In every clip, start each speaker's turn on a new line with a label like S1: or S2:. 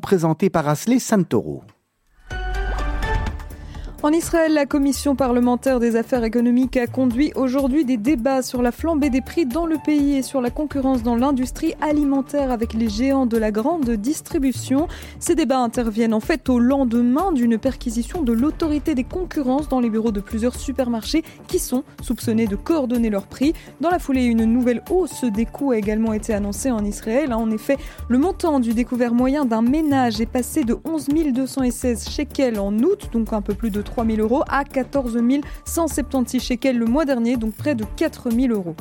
S1: Présentée par Asley Santoro.
S2: En Israël, la commission parlementaire des affaires économiques a conduit aujourd'hui des débats sur la flambée des prix dans le pays et sur la concurrence dans l'industrie alimentaire avec les géants de la grande distribution. Ces débats interviennent en fait au lendemain d'une perquisition de l'autorité des concurrences dans les bureaux de plusieurs supermarchés qui sont soupçonnés de coordonner leurs prix. Dans la foulée, une nouvelle hausse des coûts a également été annoncée en Israël. En effet, le montant du découvert moyen d'un ménage est passé de 11 216 shekels en août, donc un peu plus de 3 000 euros à 14 176 shekels le mois dernier, donc près de 4 000 euros.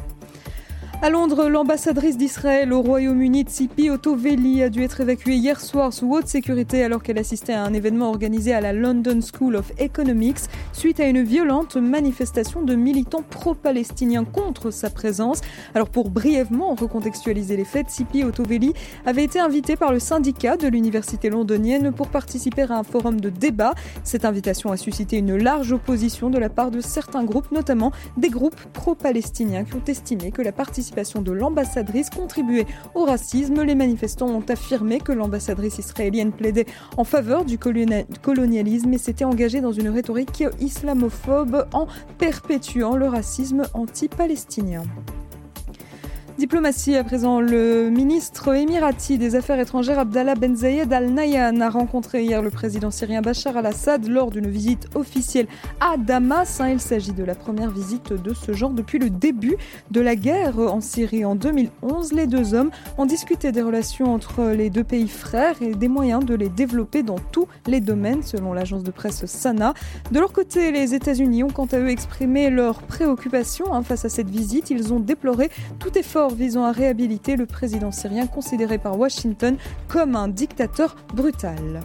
S2: À Londres, l'ambassadrice d'Israël au Royaume-Uni, Tsipi Otoveli, a dû être évacuée hier soir sous haute sécurité alors qu'elle assistait à un événement organisé à la London School of Economics suite à une violente manifestation de militants pro-palestiniens contre sa présence. Alors pour brièvement recontextualiser les faits, Tsipi Otoveli avait été invitée par le syndicat de l'université londonienne pour participer à un forum de débat. Cette invitation a suscité une large opposition de la part de certains groupes, notamment des groupes pro-palestiniens qui ont estimé que la participation de l'ambassadrice contribuait au racisme. Les manifestants ont affirmé que l'ambassadrice israélienne plaidait en faveur du colonialisme et s'était engagée dans une rhétorique islamophobe en perpétuant le racisme anti-palestinien. Diplomatie à présent, le ministre émirati des Affaires étrangères Abdallah Ben Zayed Al Nahyan a rencontré hier le président syrien Bachar al-Assad lors d'une visite officielle à Damas. Il s'agit de la première visite de ce genre depuis le début de la guerre en Syrie en 2011. Les deux hommes ont discuté des relations entre les deux pays frères et des moyens de les développer dans tous les domaines, selon l'agence de presse Sana. De leur côté, les États-Unis ont quant à eux exprimé leur préoccupation hein, face à cette visite. Ils ont déploré tout effort visant à réhabiliter le président syrien considéré par Washington comme un dictateur brutal.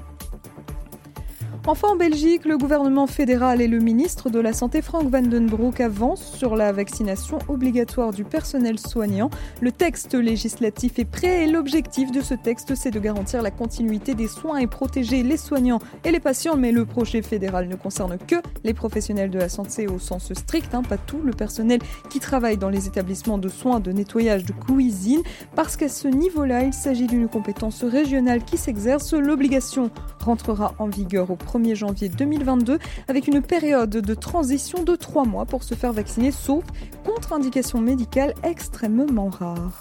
S2: Enfin, en Belgique, le gouvernement fédéral et le ministre de la Santé, Frank Vandenbroek, avancent sur la vaccination obligatoire du personnel soignant. Le texte législatif est prêt et l'objectif de ce texte, c'est de garantir la continuité des soins et protéger les soignants et les patients. Mais le projet fédéral ne concerne que les professionnels de la santé au sens strict, hein, pas tout le personnel qui travaille dans les établissements de soins, de nettoyage, de cuisine, parce qu'à ce niveau-là, il s'agit d'une compétence régionale qui s'exerce. L'obligation rentrera en vigueur au 1er janvier 2022 avec une période de transition de 3 mois pour se faire vacciner sauf contre-indication médicale extrêmement rare.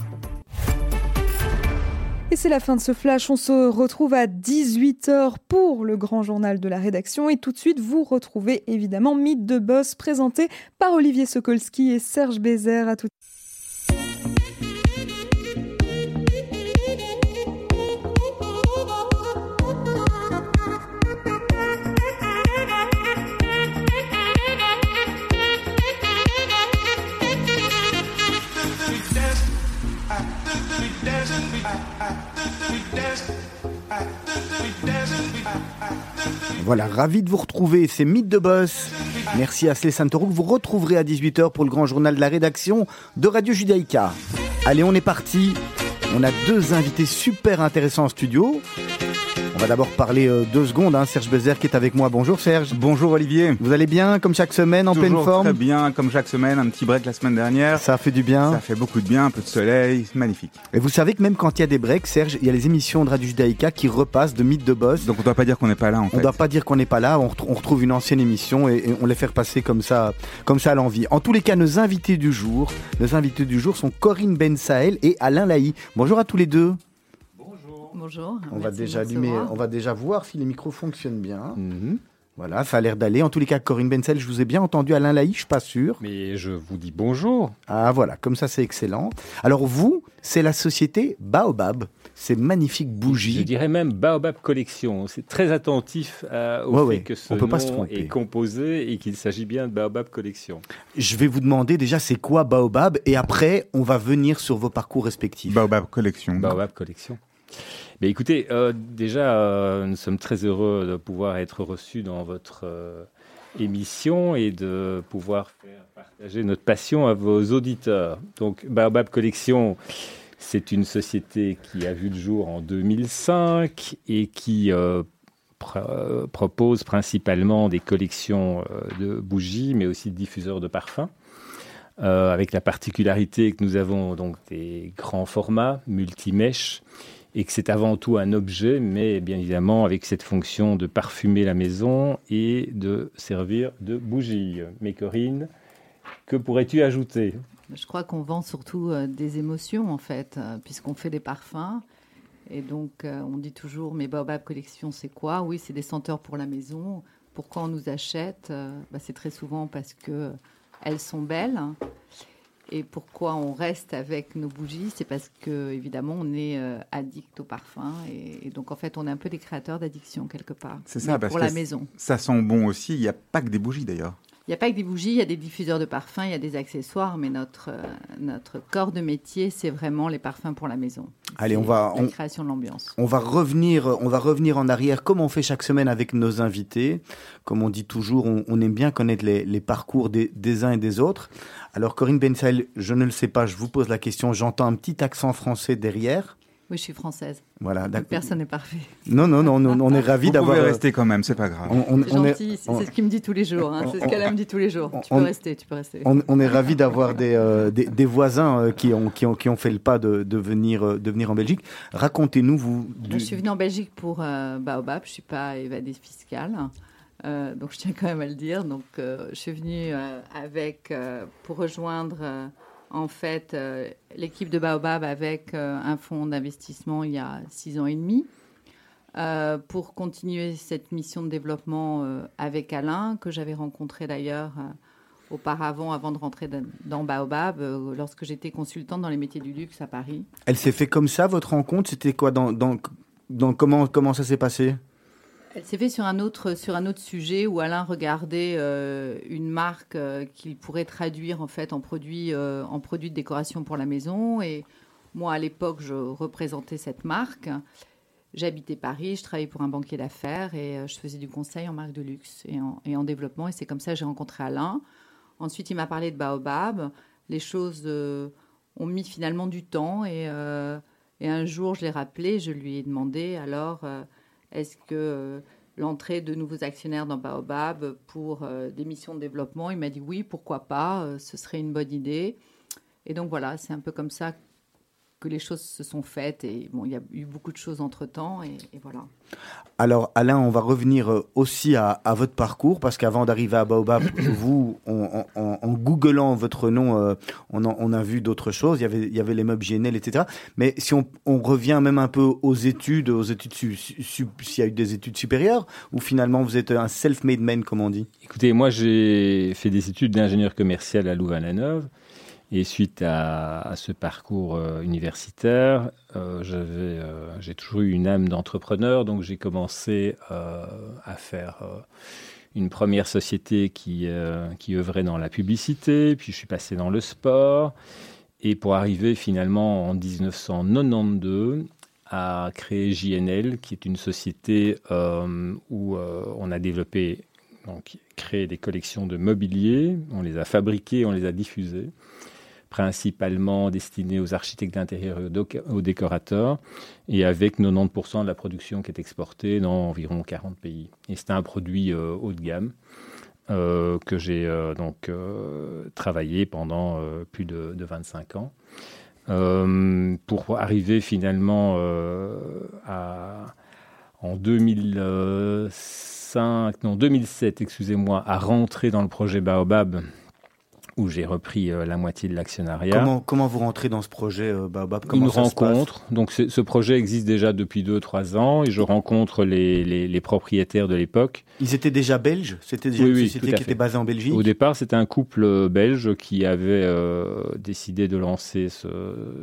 S2: Et c'est la fin de ce flash. On se retrouve à 18h pour le grand journal de la rédaction. Et tout de suite, vous retrouvez évidemment Mythe de Boss présenté par Olivier Sokolski et Serge Bézère. À tout
S1: Voilà, ravi de vous retrouver, c'est Mythe de Boss. Merci à Slé Santoro que vous retrouverez à 18h pour le grand journal de la rédaction de Radio Judaïka. Allez, on est parti. On a deux invités super intéressants en studio. On va d'abord parler euh, deux secondes. Hein. Serge Bézère qui est avec moi. Bonjour Serge.
S3: Bonjour Olivier.
S1: Vous allez bien comme chaque semaine, en pleine forme
S3: Très bien, comme chaque semaine. Un petit break la semaine dernière.
S1: Ça fait du bien.
S3: Ça fait beaucoup de bien, un peu de soleil, magnifique.
S1: Et vous savez que même quand il y a des breaks, Serge, il y a les émissions de Radio Judaïka qui repassent de Mythe de Boss.
S3: Donc on ne doit pas dire qu'on n'est pas là en fait.
S1: On ne doit pas dire qu'on n'est pas là. On, retrouve une ancienne émission et, on les fait repasser comme ça, comme ça à l'envie. En tous les cas, nos invités du jour, nos invités du jour sont Corinne Ben Sahel et Alain Laï. Bonjour à tous les deux.
S4: Bonjour.
S1: On va déjà allumer, on va déjà voir si les micros fonctionnent bien. Mhm. Voilà, ça a l'air d'aller. En tous les cas, Corinne Bensel, je vous ai bien entendu. Alain Laï, je suis pas sûr.
S5: Mais je vous dis bonjour.
S1: Ah voilà, comme ça c'est excellent. Alors vous, c'est la société Baobab. Ces magnifiques bougies.
S5: Je dirais même Baobab Collection. C'est très attentif au fait que ce on peut nom pas se est composé et qu'il s'agit bien de Baobab Collection.
S1: Je vais vous demander déjà c'est quoi Baobab? Et après on va venir sur vos parcours respectifs.
S3: Baobab Collection.
S5: Baobab Collection. Écoutez, euh, déjà, euh, nous sommes très heureux de pouvoir être reçus dans votre euh, émission et de pouvoir faire partager notre passion à vos auditeurs. Donc, Baobab Collection, c'est une société qui a vu le jour en 2005 et qui propose principalement des collections de bougies, mais aussi de diffuseurs de parfums. avec la particularité que nous avons donc des grands formats, multimèches, et que c'est avant tout un objet, mais bien évidemment avec cette fonction de parfumer la maison et de servir de bougie. Mais Corinne, que pourrais-tu ajouter?
S4: Je crois qu'on vend surtout euh, des émotions en fait, euh, puisqu'on fait des parfums. Et donc euh, on dit toujours, mais Baobab Collection c'est quoi? Oui, c'est des senteurs pour la maison. Pourquoi on nous achète? Bah, C'est très souvent parce que elles sont belles. Et pourquoi on reste avec nos bougies C'est parce que, évidemment, on est euh, addict au parfum. Et, donc, en fait, on est un peu des créateurs d'addiction quelque part.
S3: C'est ça, parce
S4: pour
S3: que
S4: la maison.
S3: Ça sent bon aussi. Il n'y a pas que des bougies d'ailleurs.
S4: Il n'y a pas que des bougies, il y a des diffuseurs de parfums, il y a des accessoires, mais notre, euh, notre corps de métier, c'est vraiment les parfums pour la maison.
S1: Allez, on va
S4: la création de l'ambiance.
S1: On va revenir, on va revenir en arrière, comme on fait chaque semaine avec nos invités. Comme on dit toujours, on, aime bien connaître les, parcours des, des, uns et des autres. Alors Corinne Bensaïl, je ne le sais pas, je vous pose la question. J'entends un petit accent français derrière.
S4: Oui, je suis française.
S1: Voilà,
S4: Personne n'est parfait.
S1: Non, non, non, on, est ravis d'avoir.
S3: Vous pouvez rester quand même, c'est pas grave.
S4: C'est gentil, c'est ce qu'il me dit tous les jours. Hein. C'est ce qu'elle me dit tous les jours. Tu peux rester, tu peux rester.
S1: On, est ravis d'avoir des, euh, des, voisins euh, qui, ont, qui, ont, qui ont fait le pas de, de, venir, euh, de venir en Belgique. Racontez-nous, vous.
S4: Je suis venue en Belgique pour Baobab, je ne suis pas évadée fiscale. donc je tiens quand même à le dire. Donc je suis venue avec, pour rejoindre en fait euh, l'équipe de Baobab avec euh, un fonds d'investissement il y a six ans et demi. Euh, pour continuer cette mission de développement avec Alain, que j'avais rencontré d'ailleurs auparavant, avant de rentrer dans Baobab, lorsque j'étais consultante dans les métiers du luxe à Paris.
S1: Elle s'est fait comme ça, votre rencontre? C'était quoi? Comment ça s'est passé?
S4: Elle s'est fait sur un autre sur un autre sujet où Alain regardait euh, une marque euh, qu'il pourrait traduire en fait en produit euh, en produit de décoration pour la maison et moi à l'époque je représentais cette marque. J'habitais Paris, je travaillais pour un banquier d'affaires et je faisais du conseil en marque de luxe et en, et en développement et c'est comme ça que j'ai rencontré Alain. Ensuite il m'a parlé de Baobab. Les choses ont mis finalement du temps et, et un jour je l'ai rappelé, je lui ai demandé alors est-ce que euh, l'entrée de nouveaux actionnaires dans Baobab pour euh, des missions de développement? Il m'a dit oui, pourquoi pas, euh, ce serait une bonne idée. Et donc voilà, c'est un peu comme ça que les choses se sont faites. Et bon, il y a eu beaucoup de choses entre-temps. Et, voilà.
S1: Alors, Alain, on va revenir euh, aussi à, votre parcours, parce qu'avant d'arriver à Baobab, vous, en, googlant votre nom, euh, on, a vu d'autres choses. Il y avait, il y avait les meubles GNL, etc. Mais si on, revient même un peu aux études, aux études s'il y a eu des études supérieures, ou finalement vous êtes un self-made man, comme on dit?
S5: Écoutez, moi j'ai fait des études d'ingénieur commercial à Louvain-la-Neuve. Et suite à, ce parcours euh, universitaire, euh, euh, j'ai toujours eu une âme d'entrepreneur, donc j'ai commencé à faire une première société qui, qui œuvrait dans la publicité, puis je suis passé dans le sport, et pour arriver finalement en 1992 à créer JNL, qui est une société où on a développé, donc créé des collections de mobilier, on les a fabriquées, on les a diffusées principalement destiné aux architectes d'intérieur et aux décorateurs, et avec 90% de la production qui est exportée dans environ 40 pays. Et c'est un produit euh, haut de gamme euh, que j'ai euh, donc travaillé pendant plus de, 25 ans. pour arriver finalement à, en 2005, non 2007, excusez-moi, à rentrer dans le projet Baobab où j'ai repris euh, la moitié de l'actionnariat.
S1: Comment, comment vous rentrez dans ce projet euh, Baobab
S5: Une rencontre. Donc ce projet existe déjà depuis 2-3 ans et je rencontre les, les, propriétaires de l'époque.
S1: Ils étaient déjà belges? C'était déjà une société qui était basée en Belgique?
S5: Au départ, c'était un couple euh, belge qui avait décidé de lancer ce,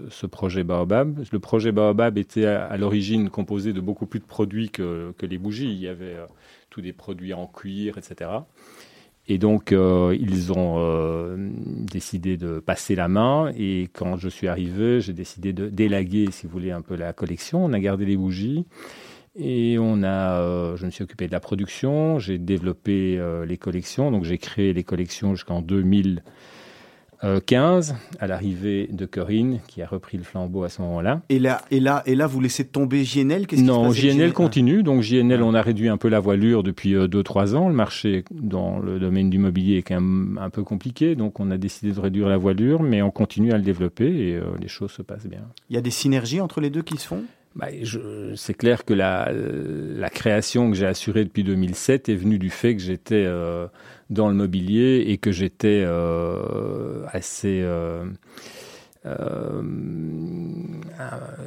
S5: ce, projet Baobab. Le projet Baobab était à, l'origine composé de beaucoup plus de produits que, que les bougies. Il y avait tous des produits en cuir, etc. Et donc, euh, ils ont euh, décidé de passer la main. Et quand je suis arrivé, j'ai décidé de délaguer, si vous voulez, un peu la collection. On a gardé les bougies. Et on a, euh, je me suis occupé de la production. J'ai développé les collections. Donc, j'ai créé les collections jusqu'en 2000. 15 euh, à l'arrivée de Corinne qui a repris le flambeau à ce moment-là.
S1: Et là, et là, et là, vous laissez tomber JNL
S5: Non, JNL continue. Donc JNL, on a réduit un peu la voilure depuis 2-3 euh, ans. Le marché dans le domaine du mobilier est quand même un peu compliqué, donc on a décidé de réduire la voilure, mais on continue à le développer et euh, les choses se passent bien.
S1: Il y a des synergies entre les deux qui se font?
S5: Bah, c'est clair que la, la création que j'ai assurée depuis 2007 est venue du fait que j'étais euh, dans le mobilier et que j'étais euh, assez euh,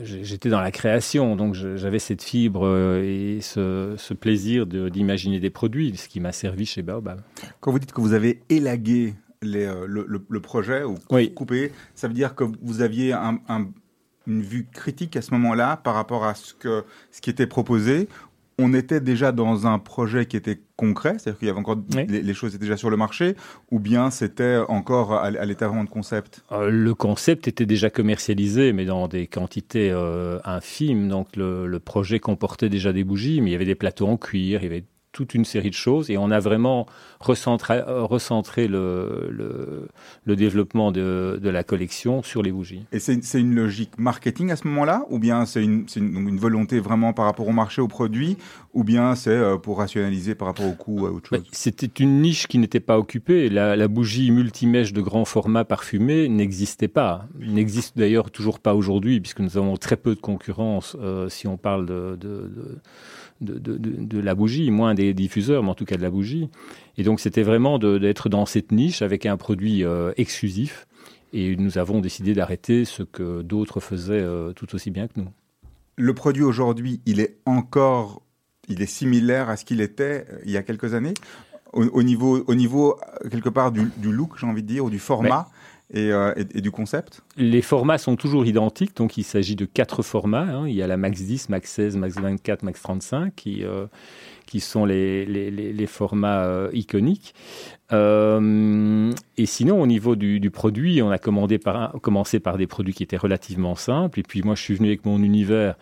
S5: j'étais dans la création, donc j'avais cette fibre et ce, ce plaisir d'imaginer des produits, ce qui m'a servi chez Baobab.
S3: Quand vous dites que vous avez élagué les, le, le, projet ou coupé, ça veut dire que vous aviez un, un une vue critique à ce moment-là par rapport à ce, que, ce qui était proposé on était déjà dans un projet qui était concret, c'est-à-dire qu'il y avait encore les, choses étaient déjà sur le marché, ou bien c'était encore à, l'état vraiment de concept?
S5: Euh, Le concept était déjà commercialisé, mais dans des quantités euh, infimes. Donc le, le, projet comportait déjà des bougies, mais il y avait des plateaux en cuir, il y avait toute une série de choses et on a vraiment recentré, recentré le, le, développement de, de, la collection sur les bougies.
S3: Et c'est une logique marketing à ce moment-là ou bien c'est une, une, une, volonté vraiment par rapport au marché, aux produits ou bien c'est euh, pour rationaliser par rapport au coût ou à autre chose?
S5: C'était une niche qui n'était pas occupée. La, la bougie multimèche de grand format parfumé n'existait pas. N'existe d'ailleurs toujours pas aujourd'hui puisque nous avons très peu de concurrence euh, si on parle de, de de, de, la bougie, moins des diffuseurs, mais en tout cas de la bougie. Et donc c'était vraiment d'être dans cette niche avec un produit euh, exclusif. Et nous avons décidé d'arrêter ce que d'autres faisaient euh, tout aussi bien que nous.
S3: Le produit aujourd'hui, il est encore, il est similaire à ce qu'il était euh, il y a quelques années? Au, niveau, au niveau quelque part du, look, j'ai envie de dire, ou du format? Euh, et, du concept?
S5: Les formats sont toujours identiques, donc il s'agit de quatre formats. Hein. Il y a la Max 10, Max 16, Max 24, Max 35, qui, euh, qui sont les, les, les formats euh, iconiques. et sinon, au niveau du, du, produit, on a commencé par des produits qui étaient relativement simples. Et puis moi, je suis venu avec mon univers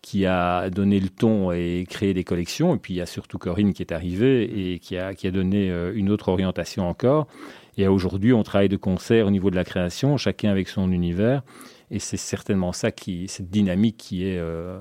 S5: qui a donné le ton et créé des collections. Et puis il y a surtout Corinne qui est arrivée et qui a, qui a donné une autre orientation encore. Et aujourd'hui, on travaille de concert au niveau de la création, chacun avec son univers. Et c'est certainement ça, qui, cette dynamique qui est, euh,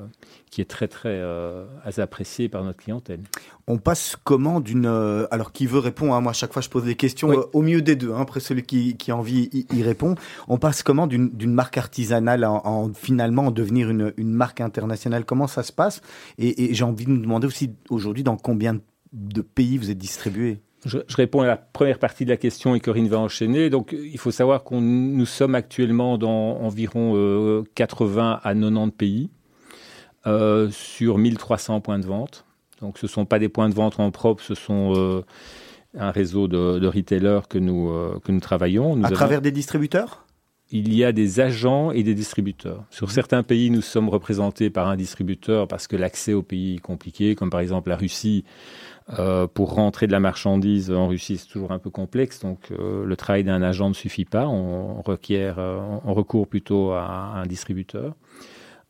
S5: qui est très, très euh, appréciée par notre clientèle.
S1: On passe comment d'une... Euh, alors, qui veut répondre hein, Moi, à chaque fois, je pose des questions au mieux des deux. Hein, après, celui qui, qui a envie y, répond. On passe comment d'une marque artisanale en, finalement en devenir une, une, marque internationale? Comment ça se passe? Et, et j'ai envie de nous demander aussi aujourd'hui dans combien de pays vous êtes distribué?
S5: Je, réponds à la première partie de la question et Corinne va enchaîner. Donc, il faut savoir qu'on nous sommes actuellement dans environ 80 euh, à 90 pays euh, sur 1300 points de vente. Donc, ce ne sont pas des points de vente en propre, ce sont euh, un réseau de, retailers que nous, que nous travaillons.
S1: à travers des distributeurs?
S5: Il y a des agents et des distributeurs. Sur mmh. certains pays, nous sommes représentés par un distributeur parce que l'accès au pays est compliqué, comme par exemple la Russie. Euh, pour rentrer de la marchandise en Russie, c'est toujours un peu complexe, donc euh, le travail d'un agent ne suffit pas. On, requiert, euh, on recourt plutôt à, un distributeur.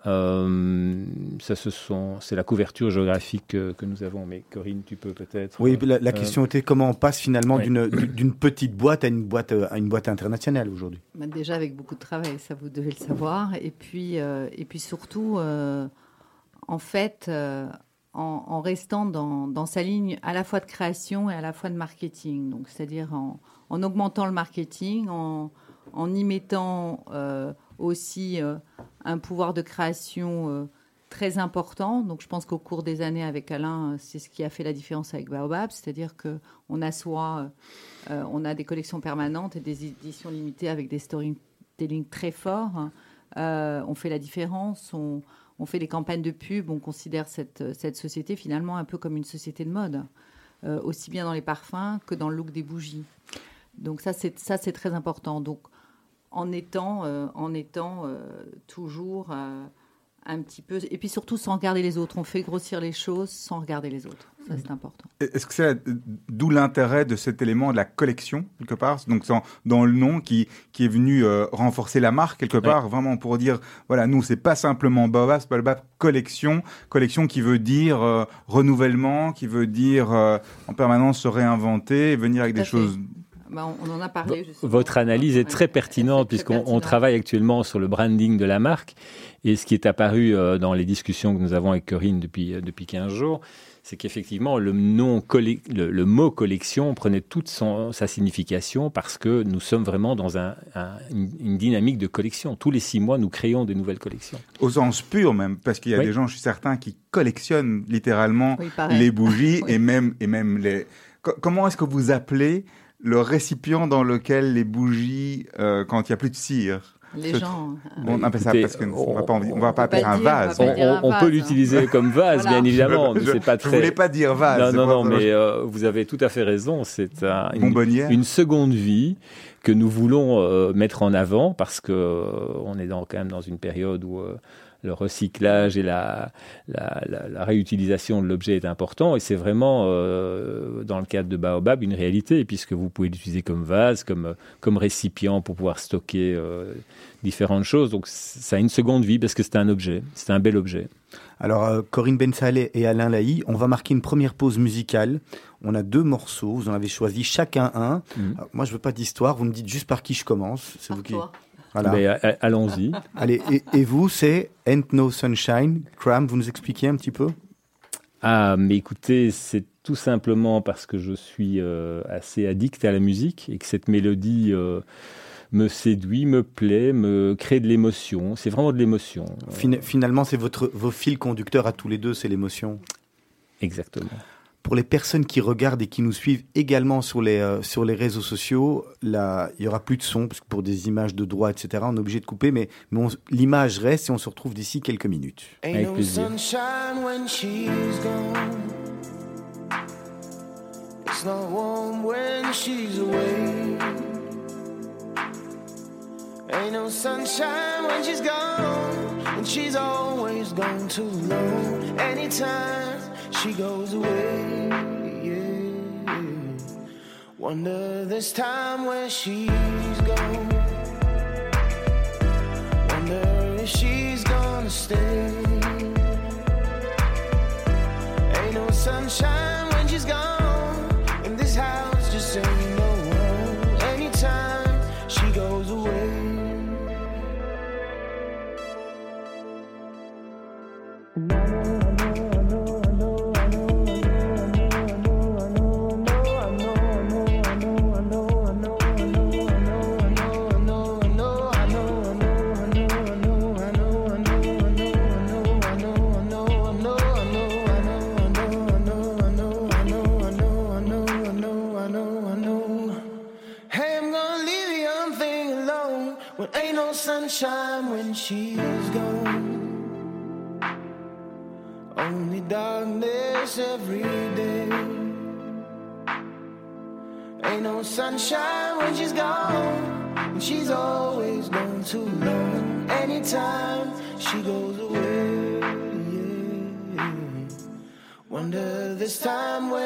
S5: ça, ce sont, c'est la couverture géographique que, nous avons. Mais Corinne, tu peux peut-être.
S1: Oui, la, question était comment on passe finalement d'une petite boîte à une boîte à une boîte internationale aujourd'hui.
S4: Bah, déjà avec beaucoup de travail, ça vous devez le savoir. Et puis et puis surtout, en fait en, restant dans, sa ligne à la fois de création et à la fois de marketing. Donc, c'est-à-dire en, augmentant le marketing, en, y mettant euh, aussi euh, un pouvoir de création euh, très important. Donc, je pense qu'au cours des années avec Alain, c'est ce qui a fait la différence avec Baobab, c'est-à-dire que on assoit, on a des collections permanentes et des éditions limitées avec des storytelling très forts. on fait la différence. On fait des campagnes de pub, on considère cette, cette société finalement un peu comme une société de mode, euh, aussi bien dans les parfums que dans le look des bougies. Donc ça, c'est ça, c'est très important. Donc en étant, euh, en étant euh, toujours un petit peu, et puis surtout sans regarder les autres. On fait grossir les choses sans regarder les autres. Ça, c'est important.
S3: Est-ce que c'est d'où l'intérêt de cet élément de la collection, quelque part? Donc, dans, le nom qui, qui est venu euh, renforcer la marque, quelque part, vraiment pour dire, voilà, nous, c'est pas simplement Baobab, c'est pas le Baobab collection, collection qui veut dire euh, renouvellement, qui veut dire euh, en permanence se réinventer, venir avec des choses
S4: Bah, on en a parlé.
S6: Votre analyse est très pertinente puisqu'on travaille actuellement sur le branding de la marque. Et ce qui est apparu euh, dans les discussions que nous avons avec Corinne depuis, euh, depuis 15 jours, c'est qu'effectivement, le, nom le, mot collection prenait toute sa signification parce que nous sommes vraiment dans un, une, dynamique de collection. Tous les six mois, nous créons des nouvelles collections.
S3: Au sens pur même, parce qu'il y a des gens, je suis certain, qui collectionnent littéralement les bougies et, même, et même les... Comment est-ce que vous appelez le récipient dans lequel les bougies, euh, quand il n'y a plus de cire?
S4: Les gens.
S3: on appelle ça parce qu'on ne va pas, on va pas appeler un vase.
S6: On, peut l'utiliser comme vase, bien évidemment.
S3: Je, très... voulais pas dire vase.
S6: Non, non, non, mais euh, vous avez tout à fait raison. C'est une, une, seconde vie que nous voulons euh, mettre en avant parce que on est dans, quand même dans une période où le recyclage et la, la, réutilisation de l'objet est important. Et c'est vraiment, euh, dans le cadre de Baobab, une réalité, puisque vous pouvez l'utiliser comme vase, comme, comme récipient pour pouvoir stocker euh, différentes choses. Donc ça a une seconde vie parce que c'est un objet, c'est un bel objet.
S1: Alors, euh, Corinne Bensalé et Alain Laï, on va marquer une première pause musicale. On a deux morceaux, vous en avez choisi chacun un. Mmh. moi, je veux pas d'histoire, vous me dites juste par qui je commence.
S4: C'est vous qui...
S6: Euh, allons-y.
S1: Allez, et, vous, c'est Ain't No Sunshine. Cram, vous nous expliquez un petit peu?
S6: Ah, mais écoutez, c'est tout simplement parce que je suis euh, assez addict à la musique et que cette mélodie euh, me séduit, me plaît, me crée de l'émotion. C'est vraiment de l'émotion.
S1: finalement, c'est votre vos fils conducteurs à tous les deux, c'est l'émotion.
S6: Exactement.
S1: Pour les personnes qui regardent et qui nous suivent également sur les, euh, sur les réseaux sociaux, là, il y aura plus de son, parce que pour des images de droit, etc., on est obligé de couper, mais, mais l'image reste et on se retrouve d'ici quelques minutes.
S6: Avec plaisir. Ain't no sunshine when she's gone, and she's always gone too long. Anytime she goes away. Yeah. Wonder this time where she's gone.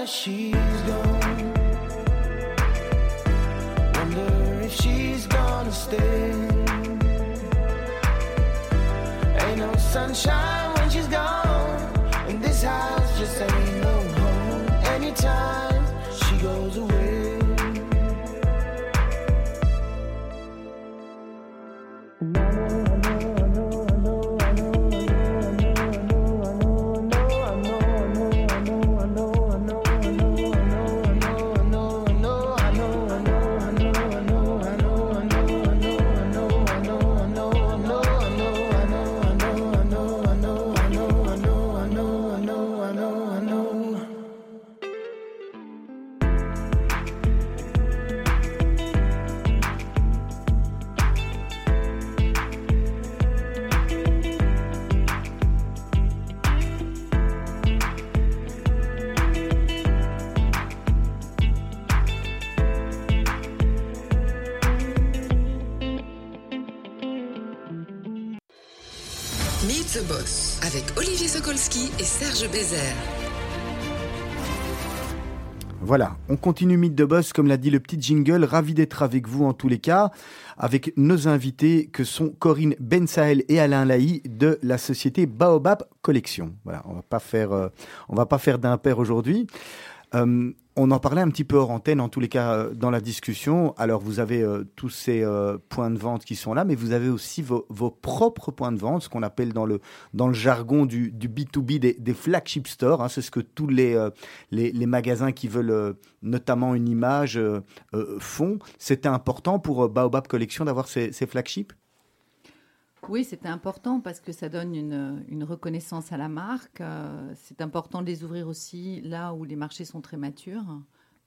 S6: She's gone. Wonder if she's gonna stay. sunshine when she's
S1: Serge Bézère. Voilà, on continue Mythe de Boss, comme l'a dit le petit jingle. Ravi d'être avec vous en tous les cas, avec nos invités que sont Corinne Bensael et Alain Laï de la société Baobab Collection. Voilà, on va euh, va pas faire d'impair aujourd'hui. Euh, on en parlait un petit peu hors antenne, en tous les cas, euh, dans la discussion. Alors, vous avez euh, tous ces points de vente qui sont là, mais vous avez aussi vos, propres points de vente, ce qu'on appelle dans le, jargon du, B2B des, flagship stores. Hein. C'est ce que tous les, les, magasins qui veulent notamment une image font. C'était important pour Baobab Collection d'avoir ces, ces flagships?
S4: Oui, c'était important parce que ça donne une, reconnaissance à la marque. Euh, c'est important de les ouvrir aussi là où les marchés sont très matures.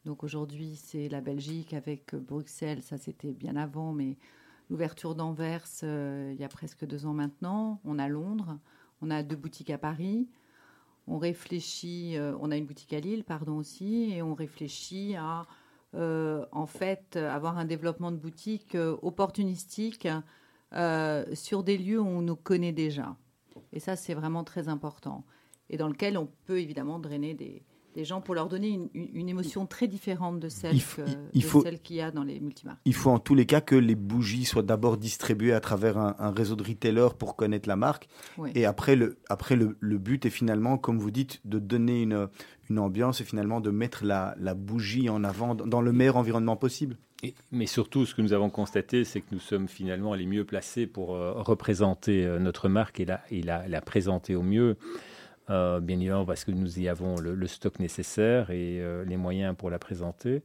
S4: Donc aujourd'hui, c'est la Belgique avec Bruxelles. Ça, c'était bien avant, mais l'ouverture d'Anvers, euh, il y a presque deux ans maintenant. On a Londres. On a deux boutiques à Paris. On réfléchit, euh, on a une boutique à Lille, pardon aussi, et on réfléchit à en fait avoir un développement de boutique opportunistique euh, sur des lieux où on nous connaît déjà. Et ça, c'est vraiment très important. Et dans lequel on peut évidemment drainer des, gens pour leur donner une, émotion très différente de celle qu'il y a dans les multimarques.
S1: Il faut en tous les cas que les bougies soient d'abord distribuées à travers un, réseau de retailers pour connaître la marque. Et après, le, après le, but est finalement, comme vous dites, de donner une, une ambiance et finalement de mettre la, la bougie en avant dans le meilleur environnement possible
S5: mais surtout, ce que nous avons constaté, c'est que nous sommes finalement les mieux placés pour euh, représenter euh, notre marque et la, présenter au mieux. Euh, bien évidemment, parce que nous y avons le, stock nécessaire et les moyens pour la présenter.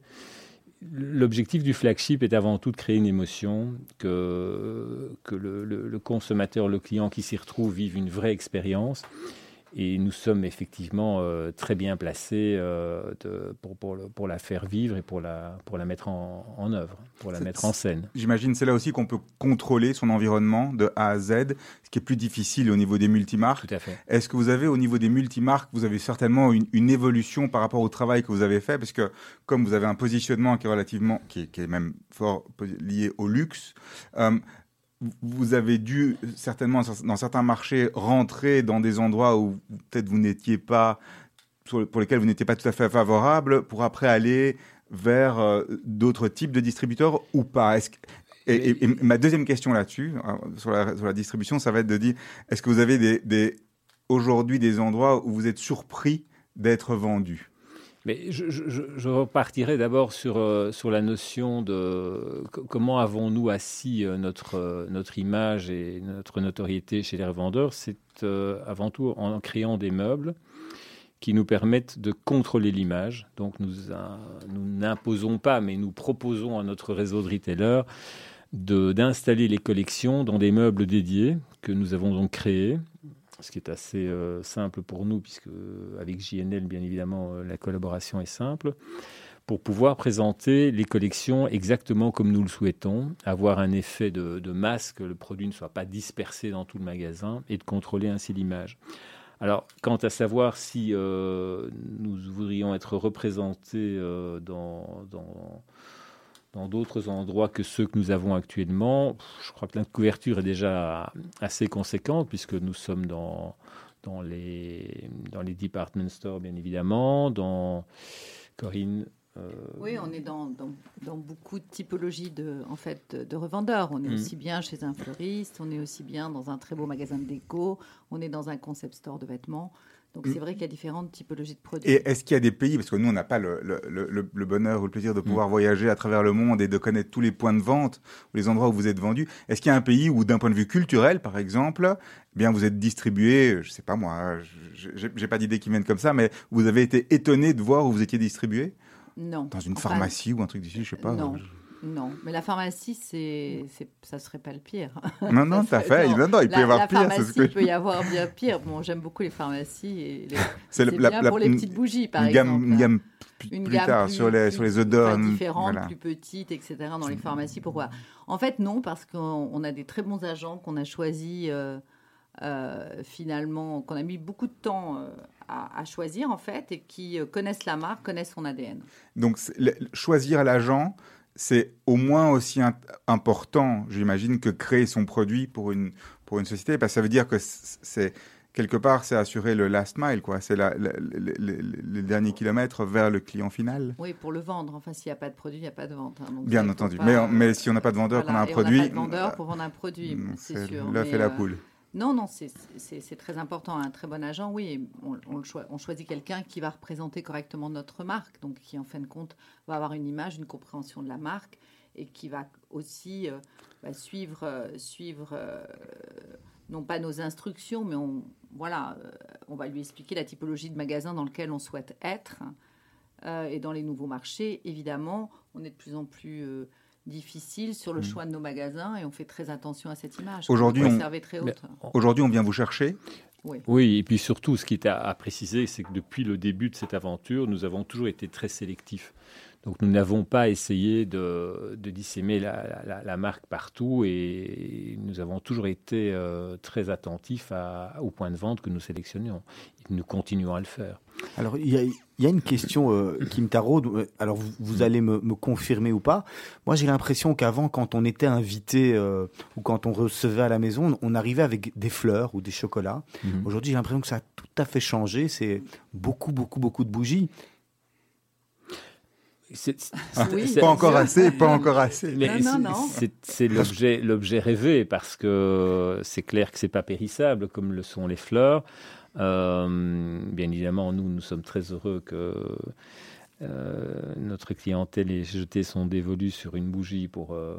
S5: L'objectif du flagship est avant tout de créer une émotion, que, le consommateur, le client qui s'y retrouve vive une vraie expérience et nous sommes effectivement euh, très bien placés euh, pour, pour, pour, la faire vivre et pour la, pour la mettre en, en œuvre, pour la mettre en scène.
S3: J'imagine c'est là aussi qu'on peut contrôler son environnement de A à Z, ce qui est plus difficile au niveau des multimarques.
S5: Tout à fait.
S3: Est-ce que vous avez au niveau des multimarques, vous avez certainement une, une, évolution par rapport au travail que vous avez fait? Parce que comme vous avez un positionnement qui est relativement, qui est, qui est même fort lié au luxe, euh, vous avez dû certainement dans certains marchés rentrer dans des endroits où peut-être vous n'étiez pas pour lesquels vous n'étiez pas tout à fait favorable pour après aller vers euh, d'autres types de distributeurs ou pas? Et, ma deuxième question là-dessus, euh, sur la, distribution, ça va être de dire, est-ce que vous avez aujourd'hui des endroits où vous êtes surpris d'être vendu?
S5: Mais je, repartirai d'abord sur, euh, sur la notion de comment avons-nous assis euh, notre, euh, notre image et notre notoriété chez les revendeurs. C'est avant tout en créant des meubles qui nous permettent de contrôler l'image. Donc nous, nous n'imposons pas, mais nous proposons à notre réseau de retailers d'installer les collections dans des meubles dédiés que nous avons donc créés ce qui est assez euh, simple pour nous, puisque avec JNL, bien évidemment, euh, la collaboration est simple, pour pouvoir présenter les collections exactement comme nous le souhaitons, avoir un effet de, masse, que le produit ne soit pas dispersé dans tout le magasin, et de contrôler ainsi l'image. Alors, quant à savoir si euh, nous voudrions être représentés dans dans d'autres endroits que ceux que nous avons actuellement. Je crois que la couverture est déjà assez conséquente puisque nous sommes dans, dans, les, dans les department stores, bien évidemment, dans Corinne.
S4: Euh, oui, on est dans, dans, beaucoup de typologies de, en fait, de revendeurs. On est mm. aussi bien chez un fleuriste, on est aussi bien dans un très beau magasin de déco, on est dans un concept store de vêtements. Donc c'est mm. vrai qu'il y a différentes typologies de produits.
S3: Et est-ce qu'il y a des pays, parce que nous on n'a pas le, le, le, bonheur ou le plaisir de mm. pouvoir voyager à travers le monde et de connaître tous les points de vente, ou les endroits où vous êtes vendu, est-ce qu'il y a un pays où d'un point de vue culturel par exemple, eh bien vous êtes distribué, je sais pas moi, j'ai pas d'idée qui viennent comme ça, mais vous avez été étonné de voir où vous étiez distribué?
S4: Non.
S3: Dans une pharmacie ou un truc d'ici, je sais pas.
S4: Non. Non, mais la pharmacie, c'est, ça serait pas le pire.
S3: Non, non, t'as fait. Non, non, il peut y avoir pire.
S4: Pharmacie, il peut y avoir bien pire. Bon, j'aime beaucoup les pharmacies. Et c'est, bien pour les petites bougies, par exemple.
S3: une gamme plus, tard sur les sur les odeurs
S4: différentes, plus petites, etc. Dans les pharmacies, pourquoi En fait, non, parce qu'on a des très bons agents qu'on a choisis. Euh, euh, finalement, qu'on a mis beaucoup de temps euh, à, choisir en fait et qui connaissent la marque, connaissent son ADN.
S3: Donc choisir l'agent, c'est au moins aussi important, j'imagine, que créer son produit pour une, pour une société, parce que ça veut dire que c'est quelque part, c'est assurer le last mile, quoi. C'est le, dernier kilomètre vers le client final.
S4: Oui, pour le vendre. Enfin, s'il n'y a pas de produit, il n'y a pas de vente. Hein.
S3: Bien entendu. mais, mais si on n'a pas de vendeur, qu'on a un produit. On n'a pas
S4: de vendeur pour vendre un produit, mm, c'est sûr.
S3: L'œuf et la euh, poule.
S4: Non, non, c'est très important. Un très bon agent, oui, on, choisit quelqu'un qui va représenter correctement notre marque, donc qui en fin de compte va avoir une image, une compréhension de la marque et qui va aussi euh, bah, suivre, euh, suivre euh, non pas nos instructions, mais voilà, on va lui expliquer la typologie de magasin dans lequel on souhaite être. et dans les nouveaux marchés, évidemment, on est de plus en plus difficile sur le mmh. choix de nos magasins et on fait très attention à cette image.
S3: Aujourd'hui, on, aujourd'hui, on vient vous chercher.
S5: Oui. oui. et puis surtout, ce qui est à préciser, c'est que depuis le début de cette aventure, nous avons toujours été très sélectifs. Donc nous n'avons pas essayé de, de dissémer la, la, marque partout et nous avons toujours été euh, très attentifs à, au point de vente que nous sélectionnions. Nous continuons à le faire.
S1: Alors il y a, y a, une question euh, qui me taraude. Alors vous, vous allez me, me, confirmer ou pas. Moi j'ai l'impression qu'avant, quand on était invité euh, ou quand on recevait à la maison, on arrivait avec des fleurs ou des chocolats. Mhm. Aujourd'hui j'ai l'impression que ça a tout à fait changé. C'est beaucoup beaucoup beaucoup de bougies.
S3: C'est pas encore assez, pas encore assez.
S5: c'est l'objet, l'objet rêvé parce que c'est clair que c'est pas périssable comme le sont les fleurs. Euh, bien évidemment, nous, nous sommes très heureux que euh, notre clientèle ait jeté son dévolu sur une bougie pour. Euh,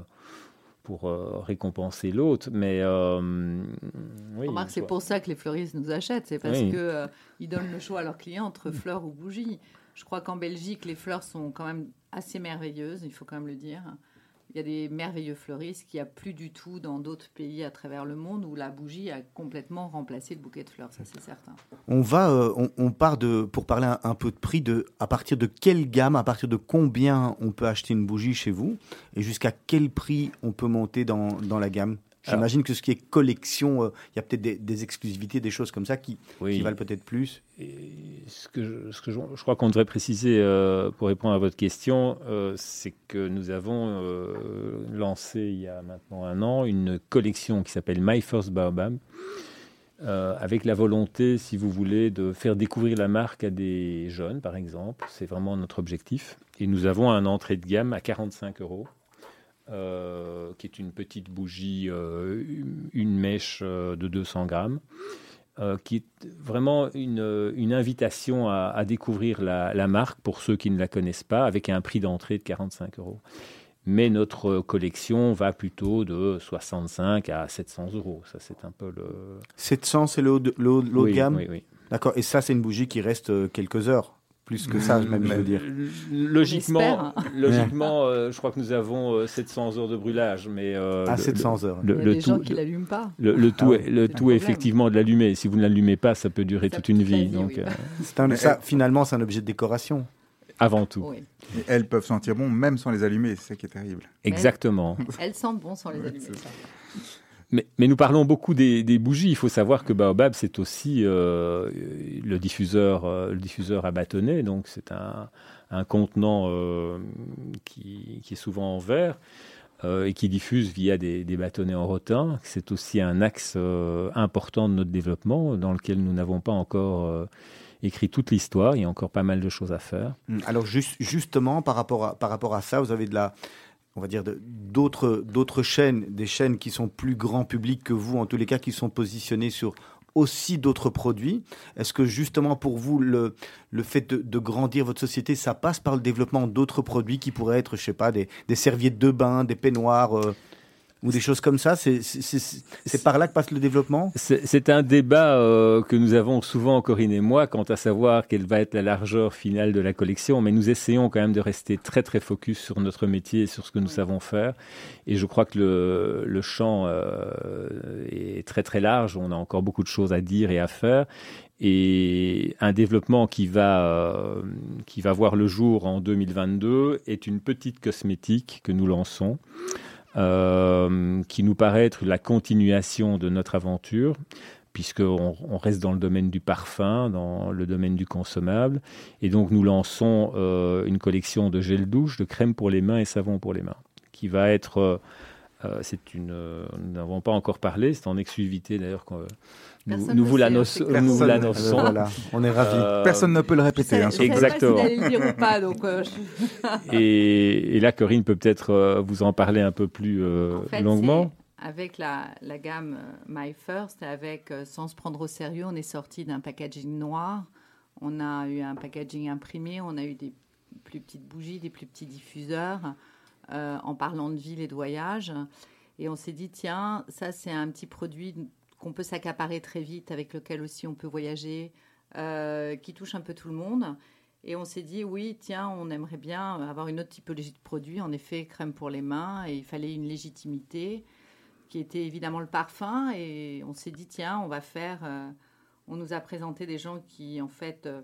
S5: pour récompenser l'autre, mais
S4: oui, remarque, c'est pour ça que les fleuristes nous achètent, c'est parce que ils donnent le choix à leurs clients entre fleurs ou bougies. Je crois qu'en Belgique, les fleurs sont quand même assez merveilleuses, il faut quand même le dire. Il y a des merveilleux fleuristes qu'il n'y a plus du tout dans d'autres pays à travers le monde où la bougie a complètement remplacé le bouquet de fleurs, ça c'est certain.
S1: On va, euh, on, part de, pour parler un, peu de prix, de à partir de quelle gamme, à partir de combien on peut acheter une bougie chez vous et jusqu'à quel prix on peut monter dans, dans la gamme? J'imagine que ce qui est collection, euh, il y a peut-être des, exclusivités, des choses comme ça qui, valent peut-être plus.
S5: ce que, je, ce que je, crois qu'on devrait préciser euh, pour répondre à votre question, euh, c'est que nous avons lancé il y a maintenant un an une collection qui s'appelle My First Baobab. avec la volonté, si vous voulez, de faire découvrir la marque à des jeunes, par exemple. C'est vraiment notre objectif. Et nous avons un entrée de gamme à 45 euros euh, qui est une petite bougie, euh, une mèche euh, de 200 grammes, qui est vraiment une, une invitation à, découvrir la, la, marque pour ceux qui ne la connaissent pas, avec un prix d'entrée de 45 euros. Mais notre collection va plutôt de 65 à 700 euros. Ça, c'est un peu le.
S1: 700, c'est le haut de, le gamme? Oui, oui. D'accord. Et ça, c'est une bougie qui reste quelques heures? Plus que ça, même, je veux dire.
S5: Logiquement, logiquement euh, je crois que nous avons 700 euh, heures de brûlage. Mais,
S1: euh, ah, 700 heures.
S4: Le, Il y a des gens qui ne l'allument pas.
S5: Le, tout, ah est, le tout est effectivement de l'allumer. Si vous ne l'allumez pas, ça peut durer toute une vie. donc,
S1: ça, finalement, c'est un objet de décoration.
S5: Avant tout.
S3: elles peuvent sentir bon même sans les allumer, c'est ça qui est terrible.
S5: Exactement.
S4: Elles, sentent bon sans les allumer.
S5: Mais, nous parlons beaucoup des, bougies. Il faut savoir que Baobab, c'est aussi euh, le, diffuseur, euh, le diffuseur à bâtonnet. Donc, c'est un, contenant euh, qui, est souvent en verre et qui diffuse via des, bâtonnets en rotin. C'est aussi un axe important de notre développement dans lequel nous n'avons pas encore écrit toute l'histoire. Il y a encore pas mal de choses à faire.
S1: Alors, justement, par rapport à ça, vous avez de la on va dire, d'autres, d'autres chaînes, des chaînes qui sont plus grand public que vous, en tous les cas, qui sont positionnées sur aussi d'autres produits. Est-ce que justement pour vous, le, le fait de, grandir votre société, ça passe par le développement d'autres produits qui pourraient être, je sais pas, des, serviettes de bain, des peignoirs euh, ou des choses comme ça C'est par là que passe le développement?
S5: C'est un débat euh, que nous avons souvent, Corinne et moi, quant à savoir quelle va être la largeur finale de la collection, mais nous essayons quand même de rester très très focus sur notre métier et sur ce que nous savons faire. Et je crois que le, le champ euh, est très très large, on a encore beaucoup de choses à dire et à faire. Et un développement qui va, euh, qui va voir le jour en 2022 est une petite cosmétique que nous lançons. Euh, qui nous paraît être la continuation de notre aventure puisqu'on on reste dans le domaine du parfum, dans le domaine du consommable. Et donc nous lançons euh, une collection de gel douche, de crème pour les mains et savon pour les mains, qui va être... Euh, c'est une, nous n'avons pas encore parlé, c'est en exclusivité d'ailleurs nous, vous l'annonçons.
S1: On est ravis.
S3: Euh, Personne ne peut le répéter.
S4: Hein, exactement. et,
S5: là, Corinne peut peut-être euh, vous en parler un peu plus euh, longuement.
S4: avec la, gamme My First, avec sans se prendre au sérieux, on est sorti d'un packaging noir. On a eu un packaging imprimé, on a eu des plus petites bougies, des plus petits diffuseurs, en parlant de ville et de voyage. Et on s'est dit, tiens, ça c'est un petit produit qu'on peut s'accaparer très vite, avec lequel aussi on peut voyager, euh, qui touche un peu tout le monde. Et on s'est dit, oui, tiens, on aimerait bien avoir une autre typologie de produit, en effet, crème pour les mains, et il fallait une légitimité, qui était évidemment le parfum. Et on s'est dit, tiens, on va faire... Euh, on nous a présenté des gens qui, en fait, euh,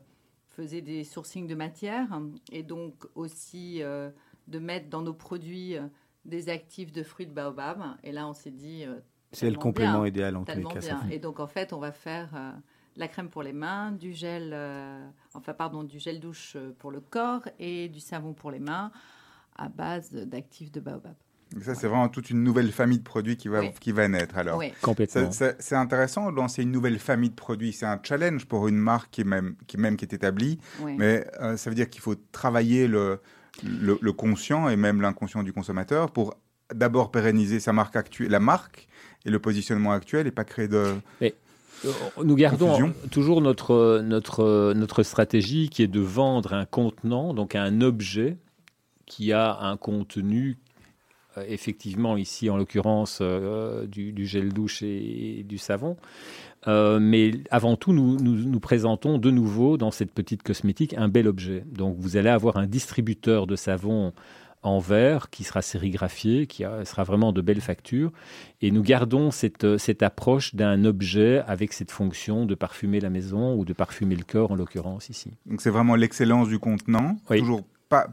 S4: faisaient des sourcings de matière, et donc aussi de mettre dans nos produits des actifs de fruits de baobab. Et là, on s'est dit.
S1: Euh, c'est le complément idéal en tous les
S4: cas. Et donc, en fait, on va faire euh, la crème pour les mains, du gel, euh, enfin, pardon, du gel douche pour le corps et du savon pour les mains à base d'actifs de baobab.
S3: Ça, c'est vraiment toute une nouvelle famille de produits qui va, qui va naître. Alors,
S5: oui. complètement.
S3: C'est intéressant de lancer une nouvelle famille de produits. C'est un challenge pour une marque qui, même, qui, même qui est établie. Mais ça veut dire qu'il faut travailler le, le, conscient et même l'inconscient du consommateur pour d'abord pérenniser sa marque actuelle, la marque et le positionnement actuel et pas créer de.
S5: Euh, nous gardons toujours notre, notre, notre stratégie qui est de vendre un contenant, donc un objet qui a un contenu euh, effectivement ici en l'occurrence euh, du, gel douche et, du savon. Euh, mais avant tout, nous, nous, présentons de nouveau dans cette petite cosmétique un bel objet. Donc vous allez avoir un distributeur de savon en verre qui sera sérigraphié, qui sera vraiment de belles factures. Et nous gardons cette, cette approche d'un objet avec cette fonction de parfumer la maison ou de parfumer le corps en l'occurrence ici.
S3: Donc c'est vraiment l'excellence du contenant, toujours pas,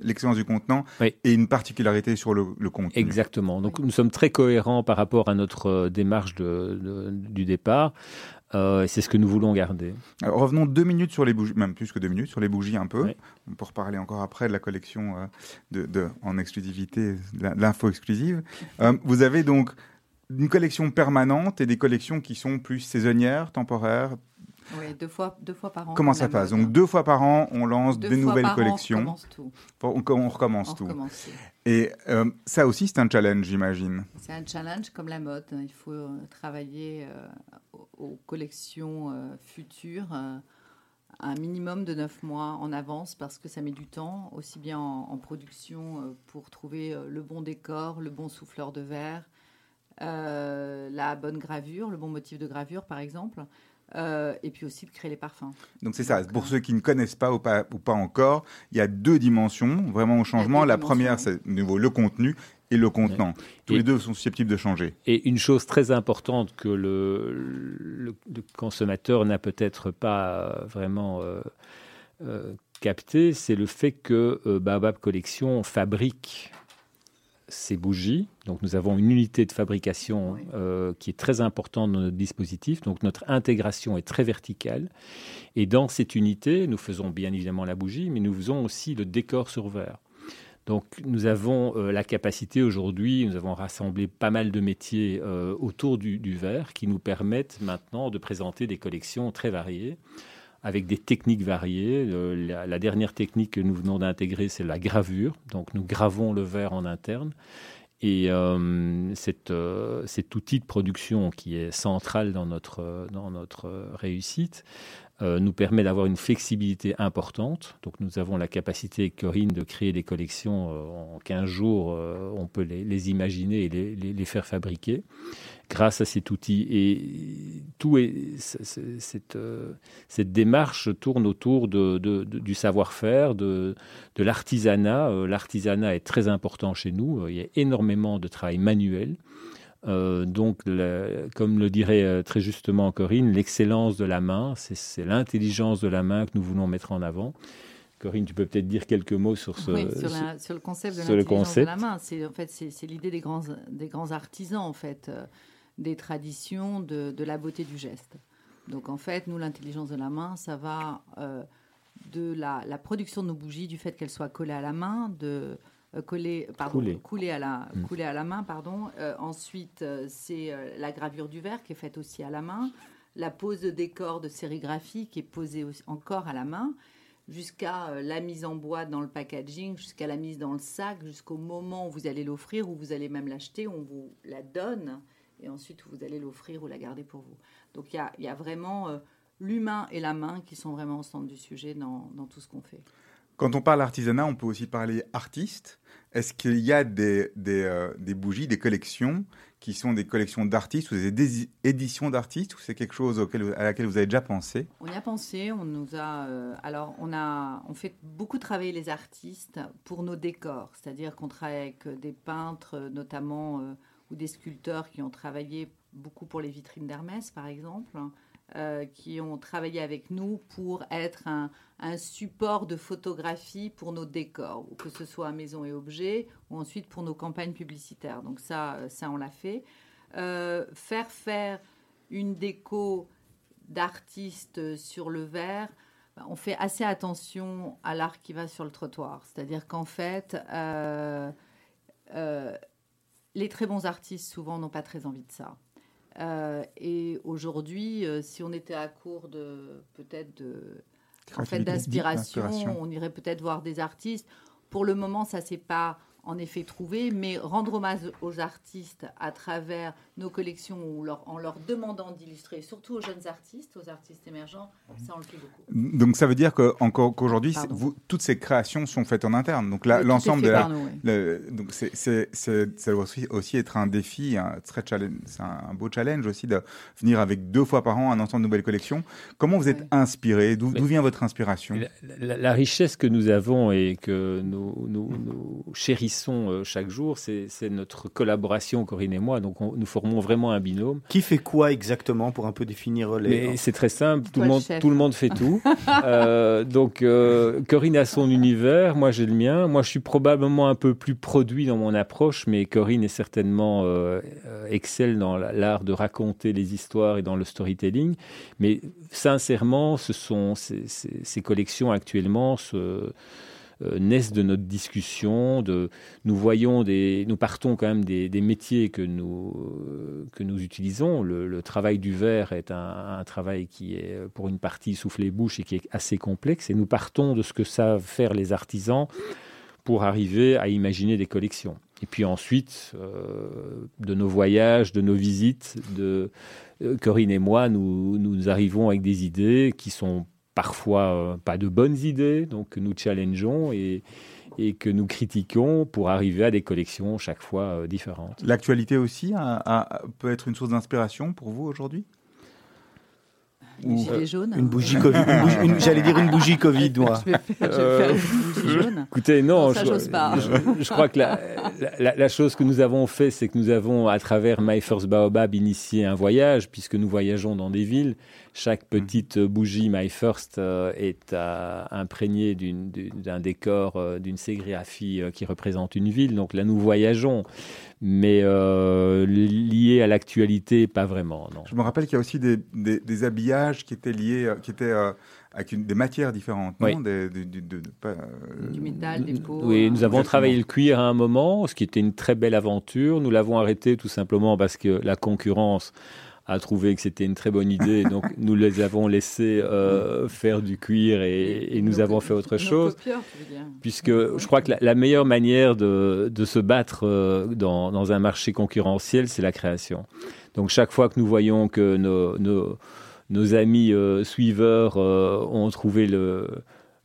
S3: l'excellence du contenant et une particularité sur le, contenu.
S5: Exactement. Donc nous sommes très cohérents par rapport à notre euh, démarche de, du départ. Euh, c'est ce que nous voulons garder.
S3: revenons deux minutes sur les bougies, même plus que deux minutes, sur les bougies un peu. On peut reparler encore après de la collection euh, de, de, en exclusivité, l'info exclusive. vous avez donc une collection permanente et des collections qui sont plus saisonnières, temporaires,
S4: oui, deux fois, deux fois par an.
S3: Comment ça passe? Donc deux fois par an, on lance des nouvelles collections. on recommence tout. On, recommence tout. Et euh, ça aussi, c'est un challenge, j'imagine.
S4: C'est un challenge comme la mode. Il faut euh, travailler euh, aux collections futures un minimum de neuf mois en avance parce que ça met du temps, aussi bien en, production pour trouver le bon décor, le bon souffleur de verre, la bonne gravure, le bon motif de gravure par exemple. Euh, et puis aussi de créer les parfums.
S3: Donc c'est ça, pour ceux qui ne connaissent pas ou, pas ou pas encore, il y a deux dimensions vraiment au changement. La première, c'est niveau le contenu et le contenant. Tous les deux sont susceptibles de changer.
S5: Et une chose très importante que le, le, consommateur n'a peut-être pas vraiment euh, euh, capté, c'est le fait que Baobab Collection fabrique ces bougies. Donc nous avons une unité de fabrication euh, qui est très importante dans notre dispositif. Donc notre intégration est très verticale. Et dans cette unité, nous faisons bien évidemment la bougie, mais nous faisons aussi le décor sur verre. Donc nous avons euh, la capacité aujourd'hui, nous avons rassemblé pas mal de métiers euh, autour du, du verre qui nous permettent maintenant de présenter des collections très variées avec des techniques variées. la, dernière technique que nous venons d'intégrer, c'est la gravure. Donc nous gravons le verre en interne. Et euh, euh, cet outil de production qui est central dans notre, réussite euh, nous permet d'avoir une flexibilité importante. Donc nous avons la capacité, Corinne, de créer des collections en 15 jours. on peut les, imaginer et les, faire fabriquer grâce à cet outil. Et tout est, cette, euh, cette démarche tourne autour de, du savoir-faire, de, de l'artisanat. Euh, l'artisanat est très important chez nous. Il y a énormément de travail manuel. Euh, donc, comme le dirait très justement Corinne, l'excellence de la main, c'est l'intelligence de la main que nous voulons mettre en avant. Corinne, tu peux peut-être dire quelques mots sur ce
S4: oui, sur, le concept de l'intelligence de la main. C'est en fait c'est l'idée des grands des grands artisans en fait des traditions de, la beauté du geste. Donc en fait, nous, l'intelligence de la main, ça va euh, de la, production de nos bougies, du fait qu'elles soient collées à la main, de euh, coller, pardon, couler. à la, mm. couler à la main, pardon. Euh, ensuite, c'est la gravure du verre qui est faite aussi à la main, la pose de décor de sérigraphie qui est posée encore à la main, jusqu'à la mise en boîte dans le packaging, jusqu'à la mise dans le sac, jusqu'au moment où vous allez l'offrir, où vous allez même l'acheter, on vous la donne, et ensuite vous allez l'offrir ou la garder pour vous. Donc il y a, y a, vraiment l'humain et la main qui sont vraiment au centre du sujet dans, dans tout ce qu'on fait.
S3: Quand on parle artisanat, on peut aussi parler artiste. Est-ce qu'il y a des, des, euh, des, bougies, des collections qui sont des collections d'artistes ou des éditions d'artistes ou c'est quelque chose auquel, à laquelle vous avez déjà pensé?
S4: On y a pensé. On nous a euh, alors on a on fait beaucoup travailler les artistes pour nos décors, c'est-à-dire qu'on travaille avec des peintres notamment euh, ou des sculpteurs qui ont travaillé beaucoup pour les vitrines d'Hermès par exemple. Euh, qui ont travaillé avec nous pour être un, support de photographie pour nos décors, que ce soit à maison et objets, ou ensuite pour nos campagnes publicitaires. Donc ça, ça on l'a fait. Euh, faire faire une déco d'artistes sur le verre, ben, on fait assez attention à l'art qui va sur le trottoir. C'est-à-dire qu'en fait, euh, les très bons artistes souvent n'ont pas très envie de ça. Euh, et aujourd'hui, euh, si on était à court de peut-être de en fait d'inspiration, on irait peut-être voir des artistes. Pour le moment, ça s'est pas en effet trouvé, mais rendre hommage aux artistes à travers nos collections ou en leur demandant d'illustrer, surtout aux jeunes artistes, aux artistes émergents, ça on le fait beaucoup.
S3: Donc ça veut dire qu'aujourd'hui, toutes ces créations sont faites en interne. Donc l'ensemble de la, donc ça doit aussi, être un défi, un très challenge, c'est un, beau challenge aussi de venir avec deux fois par an un ensemble de nouvelles collections. Comment vous êtes inspiré? D'où vient votre inspiration?
S5: la, richesse que nous avons et que nous, nous chérissons euh, chaque jour, c'est notre collaboration, Corinne et moi. Donc, nous formons vraiment un binôme.
S1: Qui fait quoi exactement pour un peu définir les.
S5: C'est très simple. Tout le, monde, tout le monde fait tout. Euh, donc, euh, Corinne a son univers, moi j'ai le mien. Moi, je suis probablement un peu plus produit dans mon approche, mais Corinne est certainement excelle dans l'art de raconter les histoires et dans le storytelling. Mais sincèrement, ce sont ces, ces collections actuellement. Ce, euh, naissent de notre discussion. Nous voyons nous partons quand même des, métiers que nous euh, utilisons. Le, travail du verre est un, travail qui est pour une partie soufflé bouche et qui est assez complexe. Et nous partons de ce que savent faire les artisans pour arriver à imaginer des collections. Et puis ensuite, euh, de nos voyages, de nos visites, Corinne et moi, nous arrivons avec des idées qui sont parfois euh, pas de bonnes idées, donc que nous challengeons et, et que nous critiquons pour arriver à des collections chaque fois euh, différentes.
S3: L'actualité aussi peut être une source d'inspiration pour vous aujourd'hui?
S4: Ou jaune.
S1: Une bougie Covid. J'allais dire une bougie Covid, moi.
S4: Je vais, faire, une bougie jaune.
S5: Écoutez, non, je, pas. Je, crois que la, la, chose que nous avons fait, c'est que nous avons, à travers My First Baobab, initié un voyage, puisque nous voyageons dans des villes chaque petite bougie My First euh, est imprégnée d'un décor, euh, d'une sérigraphie euh, qui représente une ville. Donc là, nous voyageons, mais lié à l'actualité, pas vraiment. Non.
S3: Je me rappelle qu'il y a aussi des, habillages qui étaient liés, qui étaient avec des matières différentes,
S4: non? Du métal, des peaux.
S5: Oui, nous avons travaillé le cuir à un moment, ce qui était une très belle aventure. Nous l'avons arrêté tout simplement parce que la concurrence a trouvé que c'était une très bonne idée. Donc nous les avons laissés euh, faire du cuir et, nous avons fait autre chose. Puisque je crois que la, meilleure manière de, de se battre euh, dans, dans, un marché concurrentiel, c'est la création. Donc chaque fois que nous voyons que nos, nos, nos amis euh, suiveurs ont trouvé le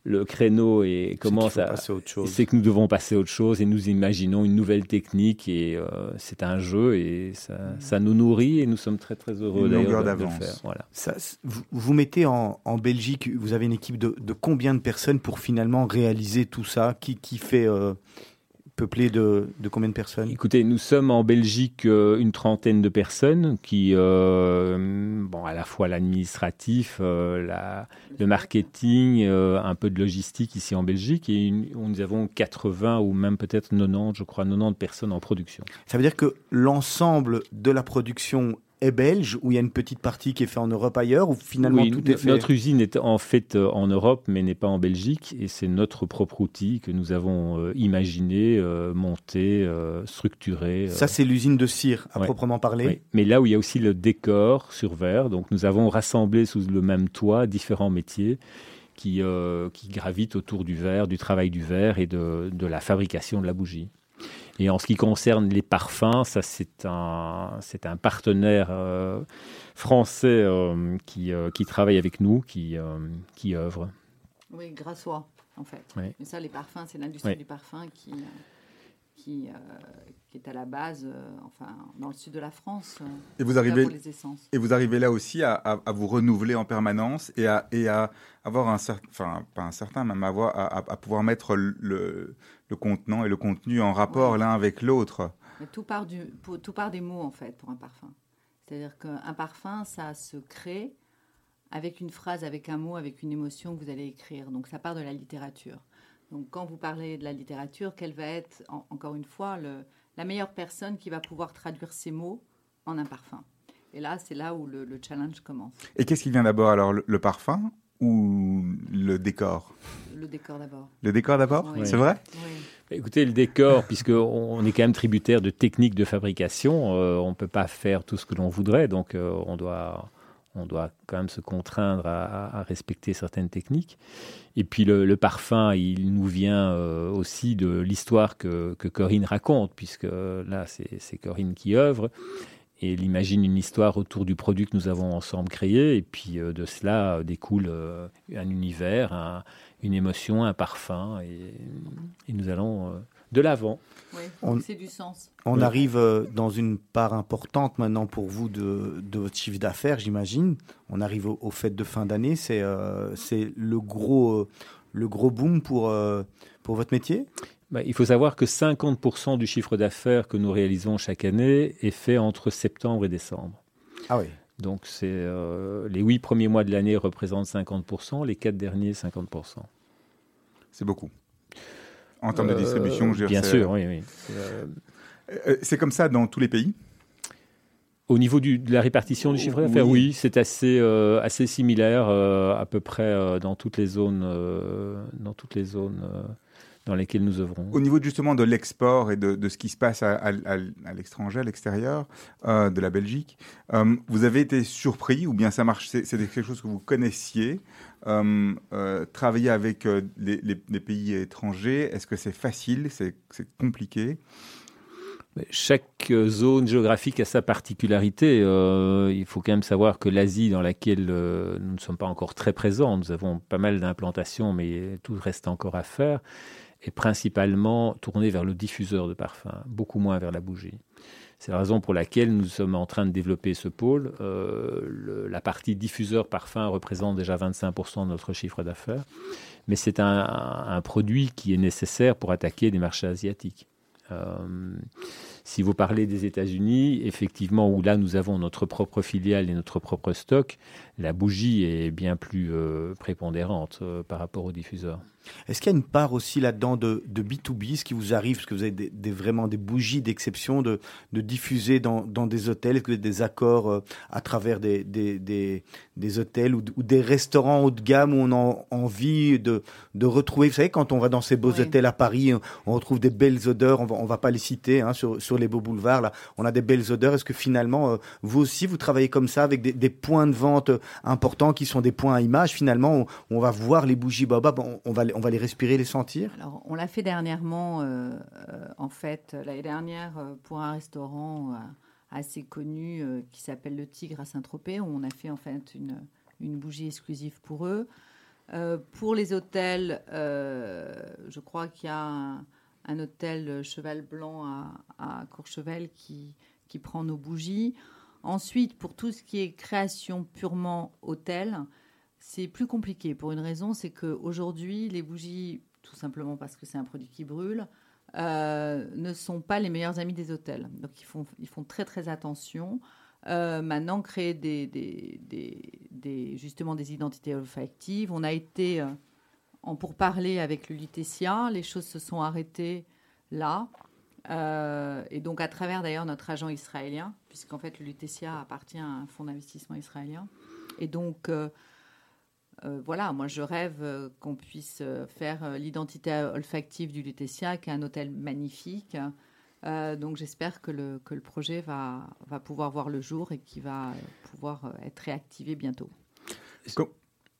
S5: le créneau et commence à. C'est que nous devons passer à autre chose et nous imaginons une nouvelle technique et euh, c'est un jeu et ça, nous nourrit et nous sommes très très heureux d'ailleurs de, le faire. Voilà.
S1: Ça, vous, vous, mettez en, Belgique, vous avez une équipe de, combien de personnes pour finalement réaliser tout ça? Qui, qui fait euh, peuplé de, combien de personnes?
S5: Écoutez, nous sommes en Belgique euh, une trentaine de personnes qui, euh, bon, à la fois l'administratif, euh, le marketing, un peu de logistique ici en Belgique, et nous avons 80 ou même peut-être 90, je crois, 90 personnes en production.
S1: Ça veut dire que l'ensemble de la production est belge ou il y a une petite partie qui est faite en Europe ailleurs ou finalement tout est fait
S5: Notre usine est en fait euh, en Europe mais n'est pas en Belgique et c'est notre propre outil que nous avons euh, imaginé, euh, monté, structuré.
S1: Ça c'est l'usine de cire à proprement parler.
S5: Mais là où il y a aussi le décor sur verre, donc nous avons rassemblé sous le même toit différents métiers qui, qui gravitent autour du verre, du travail du verre et de, de la fabrication de la bougie. Et en ce qui concerne les parfums, ça c'est un, c'est un partenaire français qui, qui travaille avec nous, qui, qui œuvre.
S4: Oui, grâce à en fait. Mais ça, les parfums, c'est l'industrie du parfum qui, qui, euh, qui, est à la base, euh, enfin, dans le sud de la France. Euh,
S3: et vous arrivez, et vous arrivez là aussi à, à, vous renouveler en permanence et à, et à avoir un certain, enfin, pas un certain, même avoir, à, pouvoir mettre le, le, contenant et le contenu en rapport l'un avec l'autre.
S4: Tout part, du, tout part des mots, en fait, pour un parfum. C'est-à-dire qu'un parfum, ça se crée avec une phrase, avec un mot, avec une émotion que vous allez écrire. Donc ça part de la littérature. Donc quand vous parlez de la littérature, quelle va être, encore une fois, le, la meilleure personne qui va pouvoir traduire ces mots en un parfum? Et là, c'est là où le, challenge commence.
S3: Et qu'est-ce qui vient d'abord? Alors, le, parfum ou le décor?
S4: Le décor d'abord.
S3: Le décor d'abord? C'est vrai?
S5: Oui. Bah, écoutez, le décor, puisqu'on est quand même tributaire de techniques de fabrication, euh, on ne peut pas faire tout ce que l'on voudrait, donc euh, on doit on doit quand même se contraindre à, respecter certaines techniques. Et puis le, parfum, il nous vient euh, aussi de l'histoire que, Corinne raconte, puisque là, c'est Corinne qui œuvre. Et elle imagine une histoire autour du produit que nous avons ensemble créé. Et puis euh, de cela découle euh, un univers, une émotion, un parfum. et nous allons de l'avant.
S4: Oui, c'est du sens.
S1: On arrive euh, dans une part importante maintenant pour vous de, votre chiffre d'affaires, j'imagine. On arrive au, fait de fin d'année. C'est euh, le, gros, euh, le gros boom pour, pour votre métier?
S5: Bah, il faut savoir que 50% du chiffre d'affaires que nous réalisons chaque année est fait entre septembre et décembre.
S1: Ah oui.
S5: Donc c'est les huit premiers mois de l'année représentent 50%, les quatre derniers 50%.
S3: C'est beaucoup en termes de euh, distribution.
S5: Je bien sûr, oui. oui.
S3: Euh, c'est comme ça dans tous les pays
S5: au niveau du, de la répartition du chiffre d'affaires, oui, c'est assez, euh, assez similaire à peu près dans toutes les zones, dans toutes les zones dans lesquelles nous œuvrons.
S3: Au niveau justement de l'export et de, de, ce qui se passe à, à, à l'étranger, à l'extérieur de la Belgique, vous avez été surpris ou bien ça marche C'est quelque chose que vous connaissiez euh, euh, travailler avec euh, les, pays étrangers, est-ce que c'est facile, c'est compliqué?
S5: Chaque zone géographique a sa particularité. il faut quand même savoir que l'Asie, dans laquelle nous ne sommes pas encore très présents, nous avons pas mal d'implantations, mais tout reste encore à faire, est principalement tournée vers le diffuseur de parfum, beaucoup moins vers la bougie. C'est la raison pour laquelle nous sommes en train de développer ce pôle. Euh, la partie diffuseur parfum représente déjà 25% de notre chiffre d'affaires, mais c'est un, produit qui est nécessaire pour attaquer des marchés asiatiques. Euh, si vous parlez des États-Unis, effectivement, où là nous avons notre propre filiale et notre propre stock, la bougie est bien plus euh, prépondérante par rapport aux diffuseurs.
S1: Est-ce qu'il y a une part aussi là-dedans de, de, B2B, ce qui vous arrive, parce que vous avez des, vraiment des bougies d'exception de, de, diffuser dans, dans, des hôtels, est-ce que vous avez des accords euh, à travers des, des, des hôtels ou, des restaurants haut de gamme où on a envie de, de retrouver, vous savez, quand on va dans ces beaux hôtels à Paris, on retrouve des belles odeurs, on va, on va pas les citer hein, sur, sur les beaux boulevards, là, on a des belles odeurs. Est-ce que finalement, euh, vous aussi, vous travaillez comme ça avec des, points de vente importants qui sont des points à image, finalement, on, va voir les bougies Boba, on, on va, on va les respirer, les sentir?
S4: Alors, on l'a fait dernièrement, euh, euh, en fait, l'année dernière, euh, pour un restaurant assez connu qui s'appelle Le Tigre à Saint-Tropez, où on a fait en fait une, bougie exclusive pour eux. pour les hôtels, je crois qu'il y a hôtel Cheval Blanc à, Courchevel qui, qui prend nos bougies. Ensuite, pour tout ce qui est création purement hôtel, c'est plus compliqué pour une raison, c'est qu'aujourd'hui, les bougies, tout simplement parce que c'est un produit qui brûle, euh, ne sont pas les meilleurs amis des hôtels. Donc ils font, ils font très très attention. Euh, maintenant, créer des, des, justement des identités olfactives. On a été euh, en pourparler avec le Lutetia. Les choses se sont arrêtées là. et donc, à travers d'ailleurs notre agent israélien, puisqu'en fait, le Lutetia appartient à un fonds d'investissement israélien. Et donc, euh, voilà, moi je rêve euh, qu'on puisse euh, faire l'identité olfactive du Lutetia, qui est un hôtel magnifique. donc j'espère que le, que le projet va, va pouvoir voir le jour et qu'il va pouvoir être réactivé bientôt.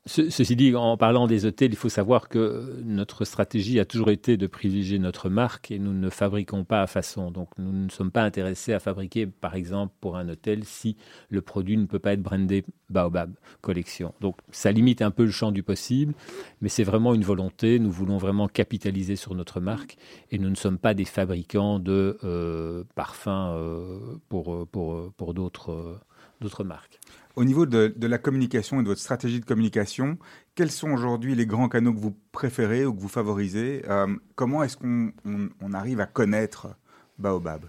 S5: Ceci dit, en parlant des hôtels, il faut savoir que notre stratégie a toujours été de privilégier notre marque et nous ne fabriquons pas à façon. Donc nous ne sommes pas intéressés à fabriquer, par exemple, pour un hôtel si le produit ne peut pas être brandé Baobab Collection. Donc ça limite un peu le champ du possible, mais c'est vraiment une volonté. Nous voulons vraiment capitaliser sur notre marque et nous ne sommes pas des fabricants de euh, parfums euh, pour, pour, pour d'autres marques.
S3: Au niveau de, la communication et de votre stratégie de communication, quels sont aujourd'hui les grands canaux que vous préférez ou que vous favorisez euh, Comment est-ce qu'on arrive à connaître Baobab?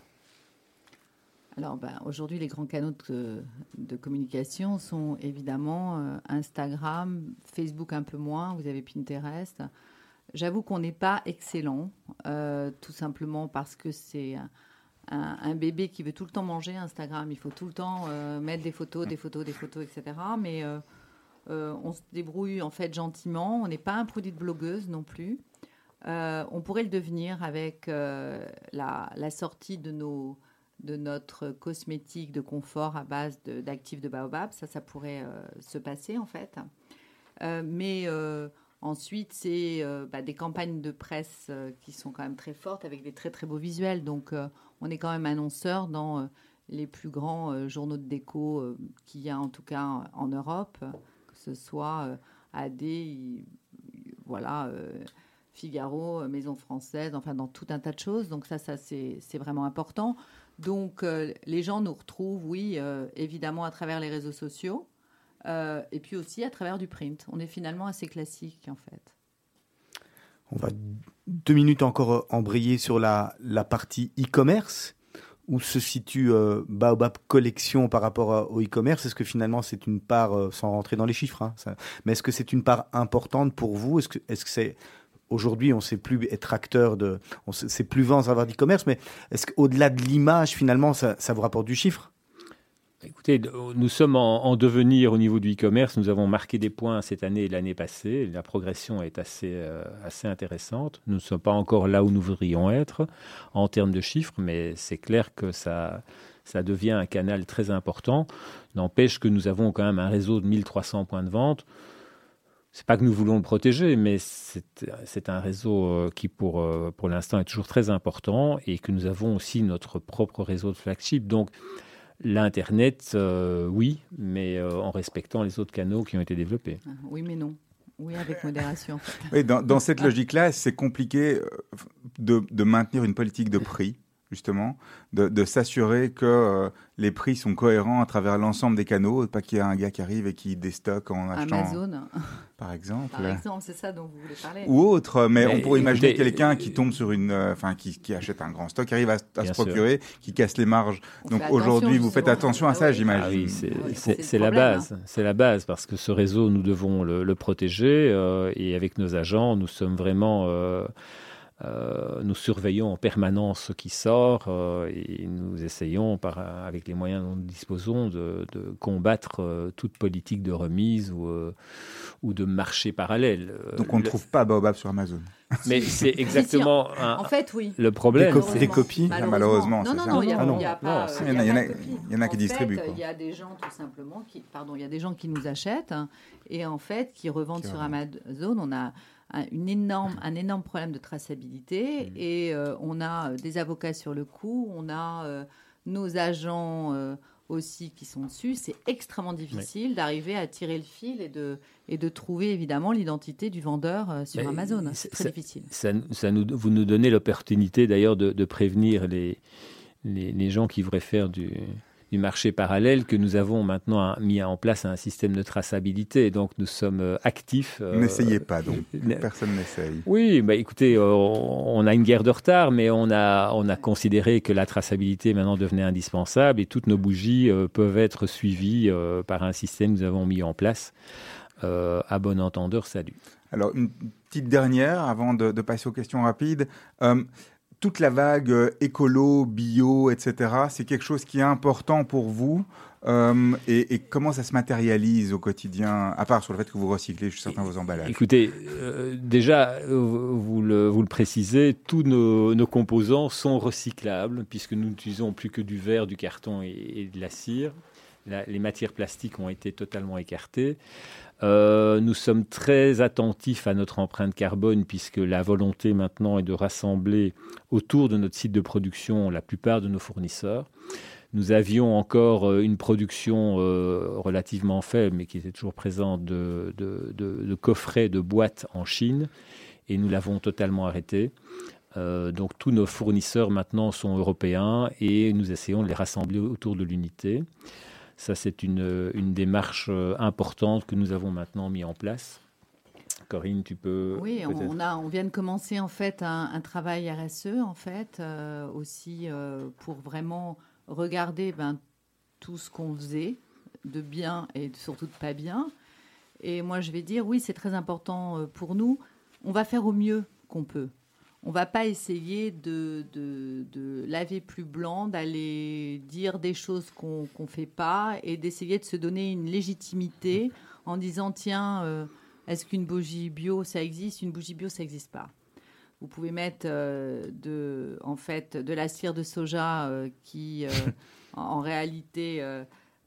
S4: Alors, ben, aujourd'hui, les grands canaux de, communication sont évidemment euh, Instagram, Facebook un peu moins, vous avez Pinterest. J'avoue qu'on n'est pas excellent, euh, tout simplement parce que c'est un, bébé qui veut tout le temps manger Instagram, il faut tout le temps euh, mettre des photos, des photos, des photos, etc. Mais euh, euh, on se débrouille en fait gentiment. On n'est pas un produit de blogueuse non plus. on pourrait le devenir avec la, sortie de, nos, de notre cosmétique de confort à base d'actifs de, baobab. Ça, ça pourrait se passer en fait. mais Ensuite, c'est bah, des campagnes de presse qui sont quand même très fortes avec des très très beaux visuels. Donc, on est quand même annonceur dans euh, les plus grands euh, journaux de déco euh, qu'il y a en tout cas en Europe, que ce soit AD, voilà, Figaro, Maison Française, enfin dans tout un tas de choses. Donc ça, ça c'est vraiment important. Donc les gens nous retrouvent, oui, évidemment à travers les réseaux sociaux. et puis aussi à travers du print. On est finalement assez classique en fait.
S1: On va deux minutes encore embrayer sur la, la partie e-commerce. Où se situe euh, Baobab Collection par rapport au e-commerce? Est-ce que finalement c'est une part, euh, sans rentrer dans les chiffres, hein, mais est-ce que c'est une part importante pour vous? Est-ce que est-ce c'est aujourd'hui on ne sait plus être acteur de, on sait plus vent avoir d'e-commerce, mais est-ce qu'au-delà de l'image finalement ça vous rapporte du chiffre?
S5: Écoutez, nous sommes en, devenir au niveau du e-commerce. Nous avons marqué des points cette année et l'année passée. La progression est assez, euh, assez intéressante. Nous ne sommes pas encore là où nous voudrions être en termes de chiffres, mais c'est clair que ça, ça devient un canal très important. N'empêche que nous avons quand même un réseau de 1300 points de vente. C'est pas que nous voulons le protéger, mais c'est un réseau euh, qui, pour, euh, pour l'instant, est toujours très important et que nous avons aussi notre propre réseau de flagship. Donc, L'Internet, euh, oui, mais euh, en respectant les autres canaux qui ont été développés.
S4: Ah, oui, mais non. Oui, avec modération.
S3: oui, dans, cette logique-là, c'est compliqué euh, de, de, maintenir une politique de prix justement, de, s'assurer que euh, les prix sont cohérents à travers l'ensemble des canaux, pas qu'il y ait un gars qui arrive et qui déstocke en achetant.
S4: Amazon.
S3: Par exemple.
S4: Par exemple, c'est ça dont vous voulez parler.
S3: Ou autre, mais, on pourrait imaginer quelqu'un qui tombe sur une, euh, enfin, qui, qui, achète un grand stock, qui arrive à, se procurer, qui casse les marges. Donc aujourd'hui, vous faites attention à ça, ah j'imagine.
S5: oui, c'est la base, hein. c'est la base, parce que ce réseau, nous devons le, protéger, euh, et avec nos agents, nous sommes vraiment euh, nous surveillons en permanence ce qui sort euh, et nous essayons, par, avec les moyens dont nous disposons, de, combattre euh, toute politique de remise ou, ou de marché parallèle.
S3: Donc on ne trouve pas Baobab sur Amazon.
S5: Mais c'est exactement
S4: en fait, oui.
S5: le problème.
S1: Des, copies
S3: Malheureusement.
S4: Non, non, non, il n'y a, pas.
S3: Il y en a, qui distribuent.
S4: Il y a des gens tout simplement qui, pardon, il y a des gens qui nous achètent hein, et en fait qui revendent sur Amazon. On a un, une énorme, un énorme problème de traçabilité mmh. et euh, on a euh, des avocats sur le coup, on a euh, nos agents aussi qui sont dessus. C'est extrêmement difficile d'arriver à tirer le fil et de, et de trouver évidemment l'identité du vendeur sur Amazon. C'est très difficile.
S5: Ça, ça nous, vous nous donnez l'opportunité d'ailleurs de, de, prévenir les, les, les gens qui voudraient faire du du marché parallèle que nous avons maintenant mis en place un système de traçabilité. Donc nous sommes euh, actifs.
S3: Euh, N'essayez pas donc. Personne n'essaye.
S5: Oui, bah écoutez, euh, on a une guerre de retard, mais on a, on a considéré que la traçabilité maintenant devenait indispensable et toutes nos bougies peuvent être suivies par un système que nous avons mis en place. à bon entendeur, salut.
S3: Alors, une petite dernière avant de, de passer aux questions rapides toute la vague euh, écolo, bio, etc., c'est quelque chose qui est important pour vous euh, et, comment ça se matérialise au quotidien, à part sur le fait que vous recyclez certains de vos emballages?
S5: Écoutez, euh, déjà, vous le, précisez, tous nos, composants sont recyclables, puisque nous n'utilisons plus que du verre, du carton et, de la cire. les matières plastiques ont été totalement écartées. Euh, nous sommes très attentifs à notre empreinte carbone puisque la volonté maintenant est de rassembler autour de notre site de production la plupart de nos fournisseurs. Nous avions encore euh, une production euh, relativement faible, mais qui était toujours présente, de, coffrets, de boîtes en Chine, et nous l'avons totalement arrêté. donc tous nos fournisseurs maintenant sont européens et nous essayons de les rassembler autour de l'unité. Ça, c'est une, une, démarche euh, importante que nous avons maintenant mis en place. Corinne, tu peux.
S4: Oui, on, a, on vient de commencer en fait un, travail RSE en fait euh, aussi euh, pour vraiment regarder ben, tout ce qu'on faisait de bien et surtout de pas bien. Et moi, je vais dire oui, c'est très important pour nous. On va faire au mieux qu'on peut on va pas essayer de, laver plus blanc, d'aller dire des choses qu'on ne fait pas et d'essayer de se donner une légitimité en disant tiens, euh, est-ce qu'une bougie bio ça existe? Une bougie bio ça n'existe pas. Vous pouvez mettre euh, de, en fait, de la cire de soja euh, qui, en, réalité,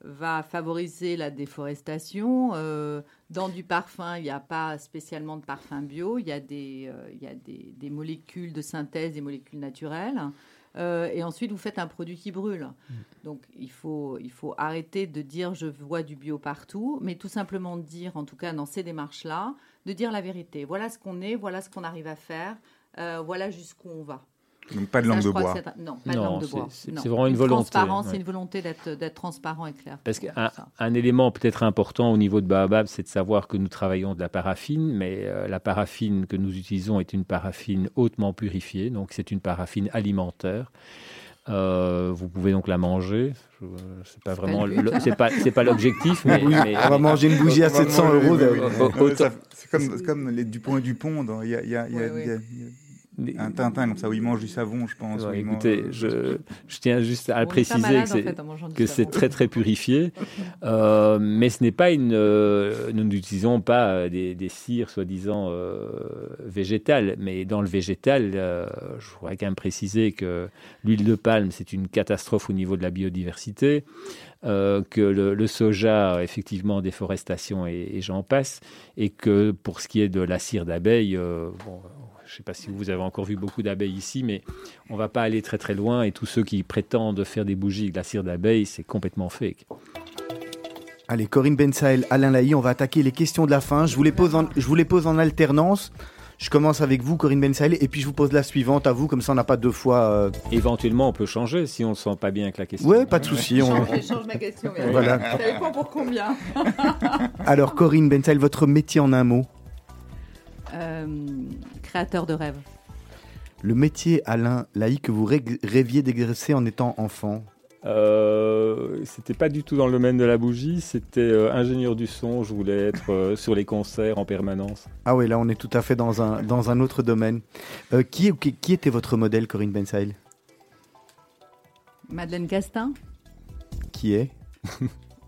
S4: va favoriser la déforestation. Euh, dans du parfum, il n'y a pas spécialement de parfum bio, il y a des, euh, il y a des, des, molécules de synthèse, des molécules naturelles. Euh, et ensuite, vous faites un produit qui brûle. Mm. Donc, il faut, il faut arrêter de dire je vois du bio partout, mais tout simplement dire, en tout cas dans ces démarches-là, de dire la vérité. Voilà ce qu'on est, voilà ce qu'on arrive à faire, voilà jusqu'où on va.
S3: Donc pas de langue de bois.
S4: Non, pas de langue de bois.
S5: C'est vraiment une, volonté.
S4: C'est une volonté d'être transparent et clair.
S5: Parce qu'un un élément peut-être important au niveau de Baobab, c'est de savoir que nous travaillons de la paraffine, mais euh, la paraffine que nous utilisons est une paraffine hautement purifiée, donc c'est une paraffine alimentaire. Euh, vous pouvez donc la manger. C'est pas vraiment, c'est pas, c'est pas l'objectif, mais,
S1: on va manger une bougie à 700 euros.
S3: C'est comme, comme les Dupont et Dupont. Il y a, y a, y a un Tintin comme ça où il mange du savon, je pense.
S5: écoutez, je, je, tiens juste à préciser que c'est très très purifié, euh, mais ce n'est pas une. Euh, nous n'utilisons pas euh, des, des cires soi-disant euh, végétales, mais dans le végétal, je voudrais quand même préciser que l'huile de palme c'est une catastrophe au niveau de la biodiversité. que le, le, soja, effectivement, déforestation et, et j'en passe, et que pour ce qui est de la cire d'abeille, bon, je ne sais pas si vous avez encore vu beaucoup d'abeilles ici, mais on ne va pas aller très très loin. Et tous ceux qui prétendent faire des bougies avec la cire d'abeille, c'est complètement fake.
S1: Allez, Corinne Bensael, Alain Laï, on va attaquer les questions de la fin. Je vous les pose en, je vous les pose en alternance. Je commence avec vous, Corinne Bensael, et puis je vous pose la suivante à vous, comme ça on n'a pas deux fois. Euh,
S5: Éventuellement, on peut changer si on ne sent pas bien avec la question.
S1: Oui, pas de souci.
S4: On... change ma question. Mais voilà. Ça dépend pour combien.
S1: Alors, Corinne Bensael, votre métier en un mot?
S4: Euh, créateur de rêve.
S1: Le métier, Alain Laïc, que vous rêviez d'exercer en étant enfant?
S5: Euh, c'était pas du tout dans le domaine de la bougie, c'était euh, ingénieur du son. Je voulais être euh, sur les concerts en permanence.
S1: Ah oui, là on est tout à fait dans un, dans un autre domaine. qui, qui, était votre modèle, Corinne Bensaïl?
S4: Madeleine Castin.
S1: Qui est?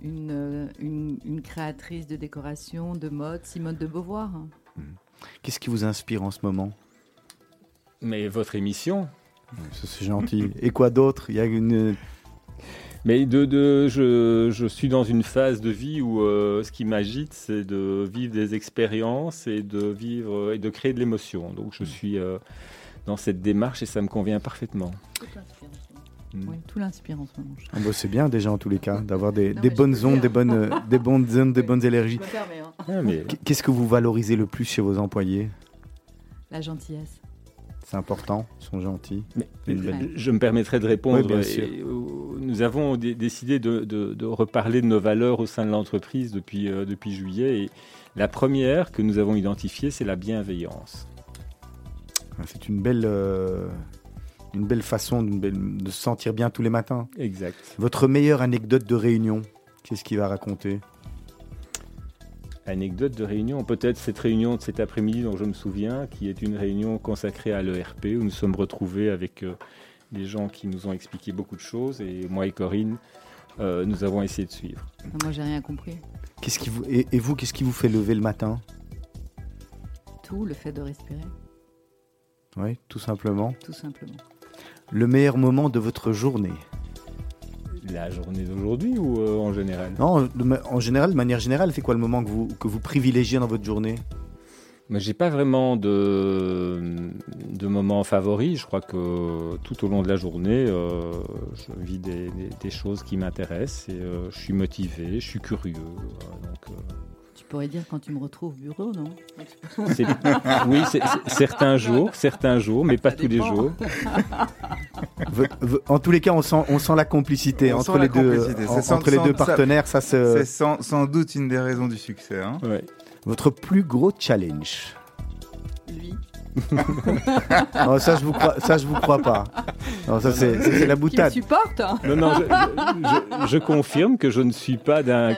S4: Une, une, créatrice de décoration, de mode, Simone de Beauvoir. Hmm.
S1: Qu'est-ce qui vous inspire en ce moment?
S5: Mais votre émission.
S1: C'est gentil. Et quoi d'autre? Il y a une.
S5: Mais de, de je, je, suis dans une phase de vie où euh, ce qui m'agite, c'est de vivre des expériences et de vivre et de créer de l'émotion. Donc je mm. suis euh, dans cette démarche et ça me convient parfaitement.
S4: Mm. Oui, tout l'inspire en ce moment.
S1: Ah bah, c'est bien déjà en tous les cas d'avoir des, des bonnes ondes, des bonnes, des bonnes ondes, des bonnes énergies. Ah, qu'est-ce que vous valorisez le plus chez vos employés?
S4: La gentillesse.
S1: C'est important, ils sont gentils.
S5: Je me permettrai de répondre. Euh, nous avons décidé de, reparler de nos valeurs au sein de l'entreprise depuis, euh, depuis juillet. Et la première que nous avons identifiée, c'est la bienveillance.
S1: Ah, c'est une belle, une belle façon de, de, se sentir bien tous les matins.
S5: Exact.
S1: Votre meilleure anecdote de réunion, qu'est-ce qu'il va raconter?
S5: Anecdote de réunion, peut-être cette réunion de cet après-midi dont je me souviens, qui est une réunion consacrée à l'ERP, où nous sommes retrouvés avec euh, des gens qui nous ont expliqué beaucoup de choses, et moi et Corinne, euh, nous avons essayé de suivre.
S4: Moi, j'ai rien compris.
S1: Qu'est-ce qui vous et, vous, qu'est-ce qui vous fait lever le matin?
S4: Tout, le fait de respirer.
S1: Oui, tout simplement.
S4: Tout simplement.
S1: Le meilleur moment de votre journée?
S5: La journée d'aujourd'hui ou en général?
S1: Non, en général, de manière générale, c'est quoi le moment que vous, que vous privilégiez dans votre journée?
S5: Mais j'ai pas vraiment de, de moment favori. Je crois que tout au long de la journée, euh, je vis des, des, choses qui m'intéressent et euh, je suis motivé, je suis curieux. Donc,
S4: euh, Tu pourrais dire quand tu me retrouves au bureau, non
S5: Oui, certains jours, certains jours, mais pas tous les jours.
S1: en tous les cas, on sent, on sent la complicité entre les deux, entre les deux partenaires. Ça,
S3: c'est sans, sans, doute une des raisons du succès. Hein.
S5: Ouais.
S1: Votre plus gros challenge. Non, ça je vous crois, ça je vous crois pas. Non, ça c'est la boutade.
S4: Qui supporte hein.
S5: Non, non, je, confirme que je ne suis pas d'un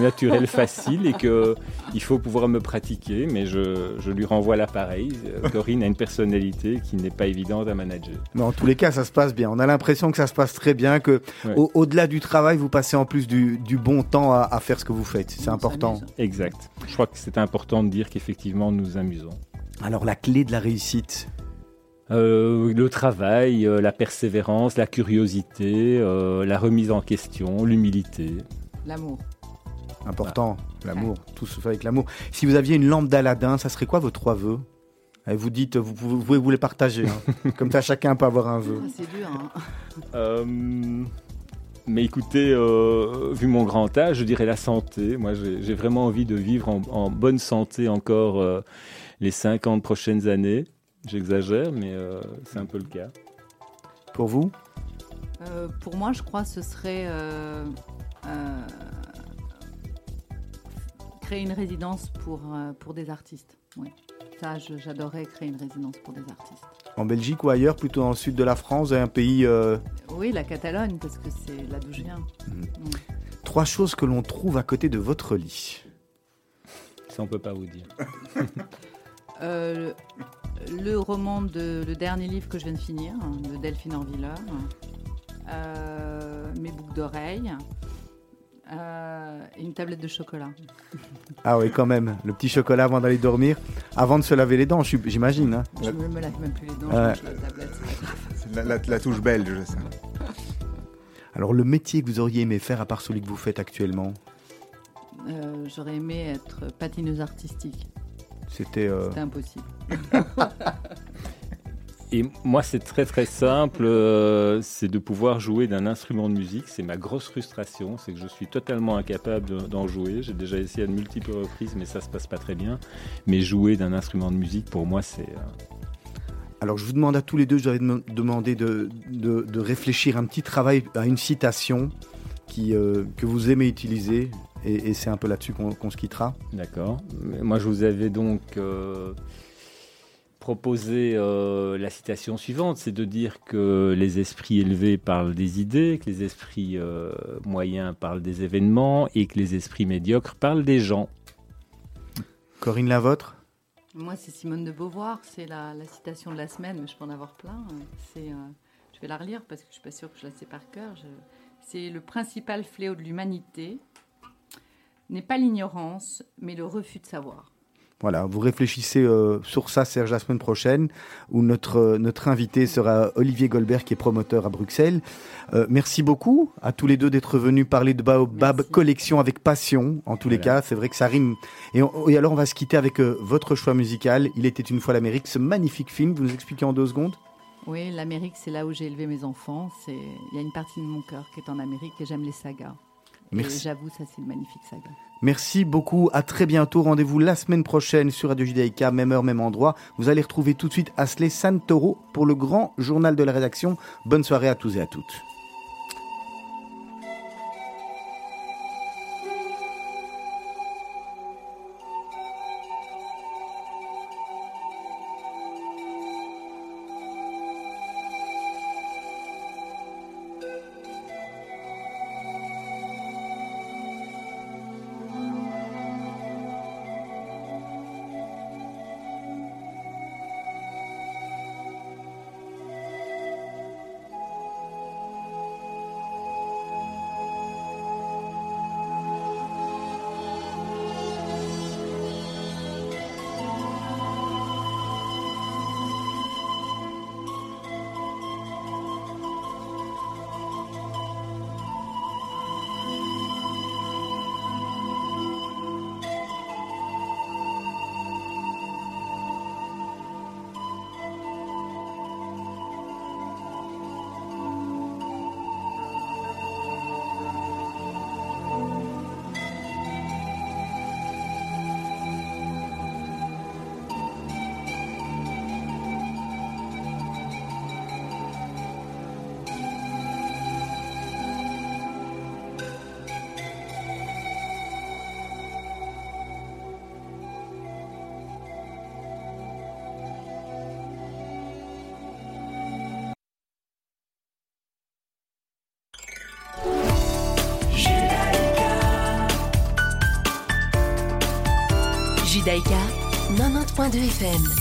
S5: naturel facile et que il faut pouvoir me pratiquer, mais je, lui renvoie l'appareil. Corinne a une personnalité qui n'est pas évidente à manager.
S1: Mais en tous les cas, ça se passe bien. On a l'impression que ça se passe très bien, que au-delà du travail, vous passez en plus du, bon temps à, faire ce que vous faites. C'est important.
S5: Exact. Je crois que c'est important de dire qu'effectivement nous nous amusons.
S1: Alors la clé de la réussite
S5: euh, le travail, euh, la persévérance, la curiosité, euh, la remise en question, l'humilité.
S4: L'amour.
S1: Important, l'amour, tout se fait avec l'amour. Si vous aviez une lampe d'Aladin, ça serait quoi vos trois vœux? Vous dites, vous pouvez vous les partager. Hein. Comme ça, chacun peut avoir un vœu.
S4: Ah, c'est dur. Hein.
S5: mais écoutez, vu mon grand âge, je dirais la santé. Moi, j'ai vraiment envie de vivre en, en bonne santé encore les 50 prochaines années. J'exagère, mais euh, c'est un peu le cas.
S1: Pour vous?
S4: Euh, Pour moi, je crois que ce serait euh, créer une résidence pour, pour des artistes. Oui. Ça, j'adorerais créer une résidence pour des artistes.
S1: En Belgique ou ailleurs, plutôt dans le sud de la France, un pays...
S4: Oui, la Catalogne, parce que c'est là d'où je viens. Mhm.
S1: Trois choses que l'on trouve à côté de votre lit.
S5: Ça, on peut pas vous dire.
S4: Euh, le roman de le dernier livre que je viens de finir, de Delphine Orviller, euh, mes boucles d'oreilles. Euh, et une tablette de chocolat.
S1: Ah oui, quand même. Le petit chocolat avant d'aller dormir, avant de se laver les dents, j'imagine. Hein.
S4: Je ne me lave même plus les dents, la tablette.
S3: C'est la, touche belge, je sais.
S1: Alors, le métier que vous auriez aimé faire à part celui que vous faites actuellement?
S4: J'aurais aimé être patineuse artistique.
S1: Euh,
S4: C'était impossible.
S5: Et moi, c'est très très simple, euh, c'est de pouvoir jouer d'un instrument de musique. C'est ma grosse frustration, c'est que je suis totalement incapable d'en jouer. J'ai déjà essayé à de multiples reprises, mais ça se passe pas très bien. Mais jouer d'un instrument de musique, pour moi, c'est... Euh,
S1: Alors, je vous demande à tous les deux, je vais demander de, de, réfléchir un petit travail à une citation qui, que vous aimez utiliser, et, c'est un peu là-dessus qu'on se quittera.
S5: D'accord. Moi, je vous avais donc euh, proposé euh, la citation suivante, c'est de dire que les esprits élevés parlent des idées, que les esprits euh, moyens parlent des événements et que les esprits médiocres parlent des gens.
S1: Corinne, la vôtre?
S4: Moi, c'est Simone de Beauvoir, c'est la, citation de la semaine, mais je peux en avoir plein. C'est, je vais la relire parce que je suis pas sûre que je la sais par cœur. C'est le principal fléau de l'humanité, n'est pas l'ignorance, mais le refus de savoir.
S1: Voilà, vous réfléchissez euh, sur ça, Serge, la semaine prochaine, où notre, euh, notre invité sera Olivier Goldberg, qui est promoteur à Bruxelles. Euh, merci beaucoup à tous les deux d'être venus parler de Baobab Collection avec passion, en tous les cas. C'est vrai que ça rime. Et, et, alors, on va se quitter avec votre choix musical. Il était une fois l'Amérique, ce magnifique film. Vous nous expliquez en deux secondes
S4: Oui, l'Amérique, c'est là où j'ai élevé mes enfants. Il y a une partie de mon cœur qui est en Amérique et j'aime les sagas. Merci. J'avoue, ça c'est une magnifique saga.
S1: Merci beaucoup, à très bientôt. Rendez-vous la semaine prochaine sur Radio Judaïka, même heure, même endroit. Vous allez retrouver tout de suite Asley Santoro pour le grand journal de la rédaction. Bonne soirée à tous et à toutes.
S7: Judaïka 90.2 FM.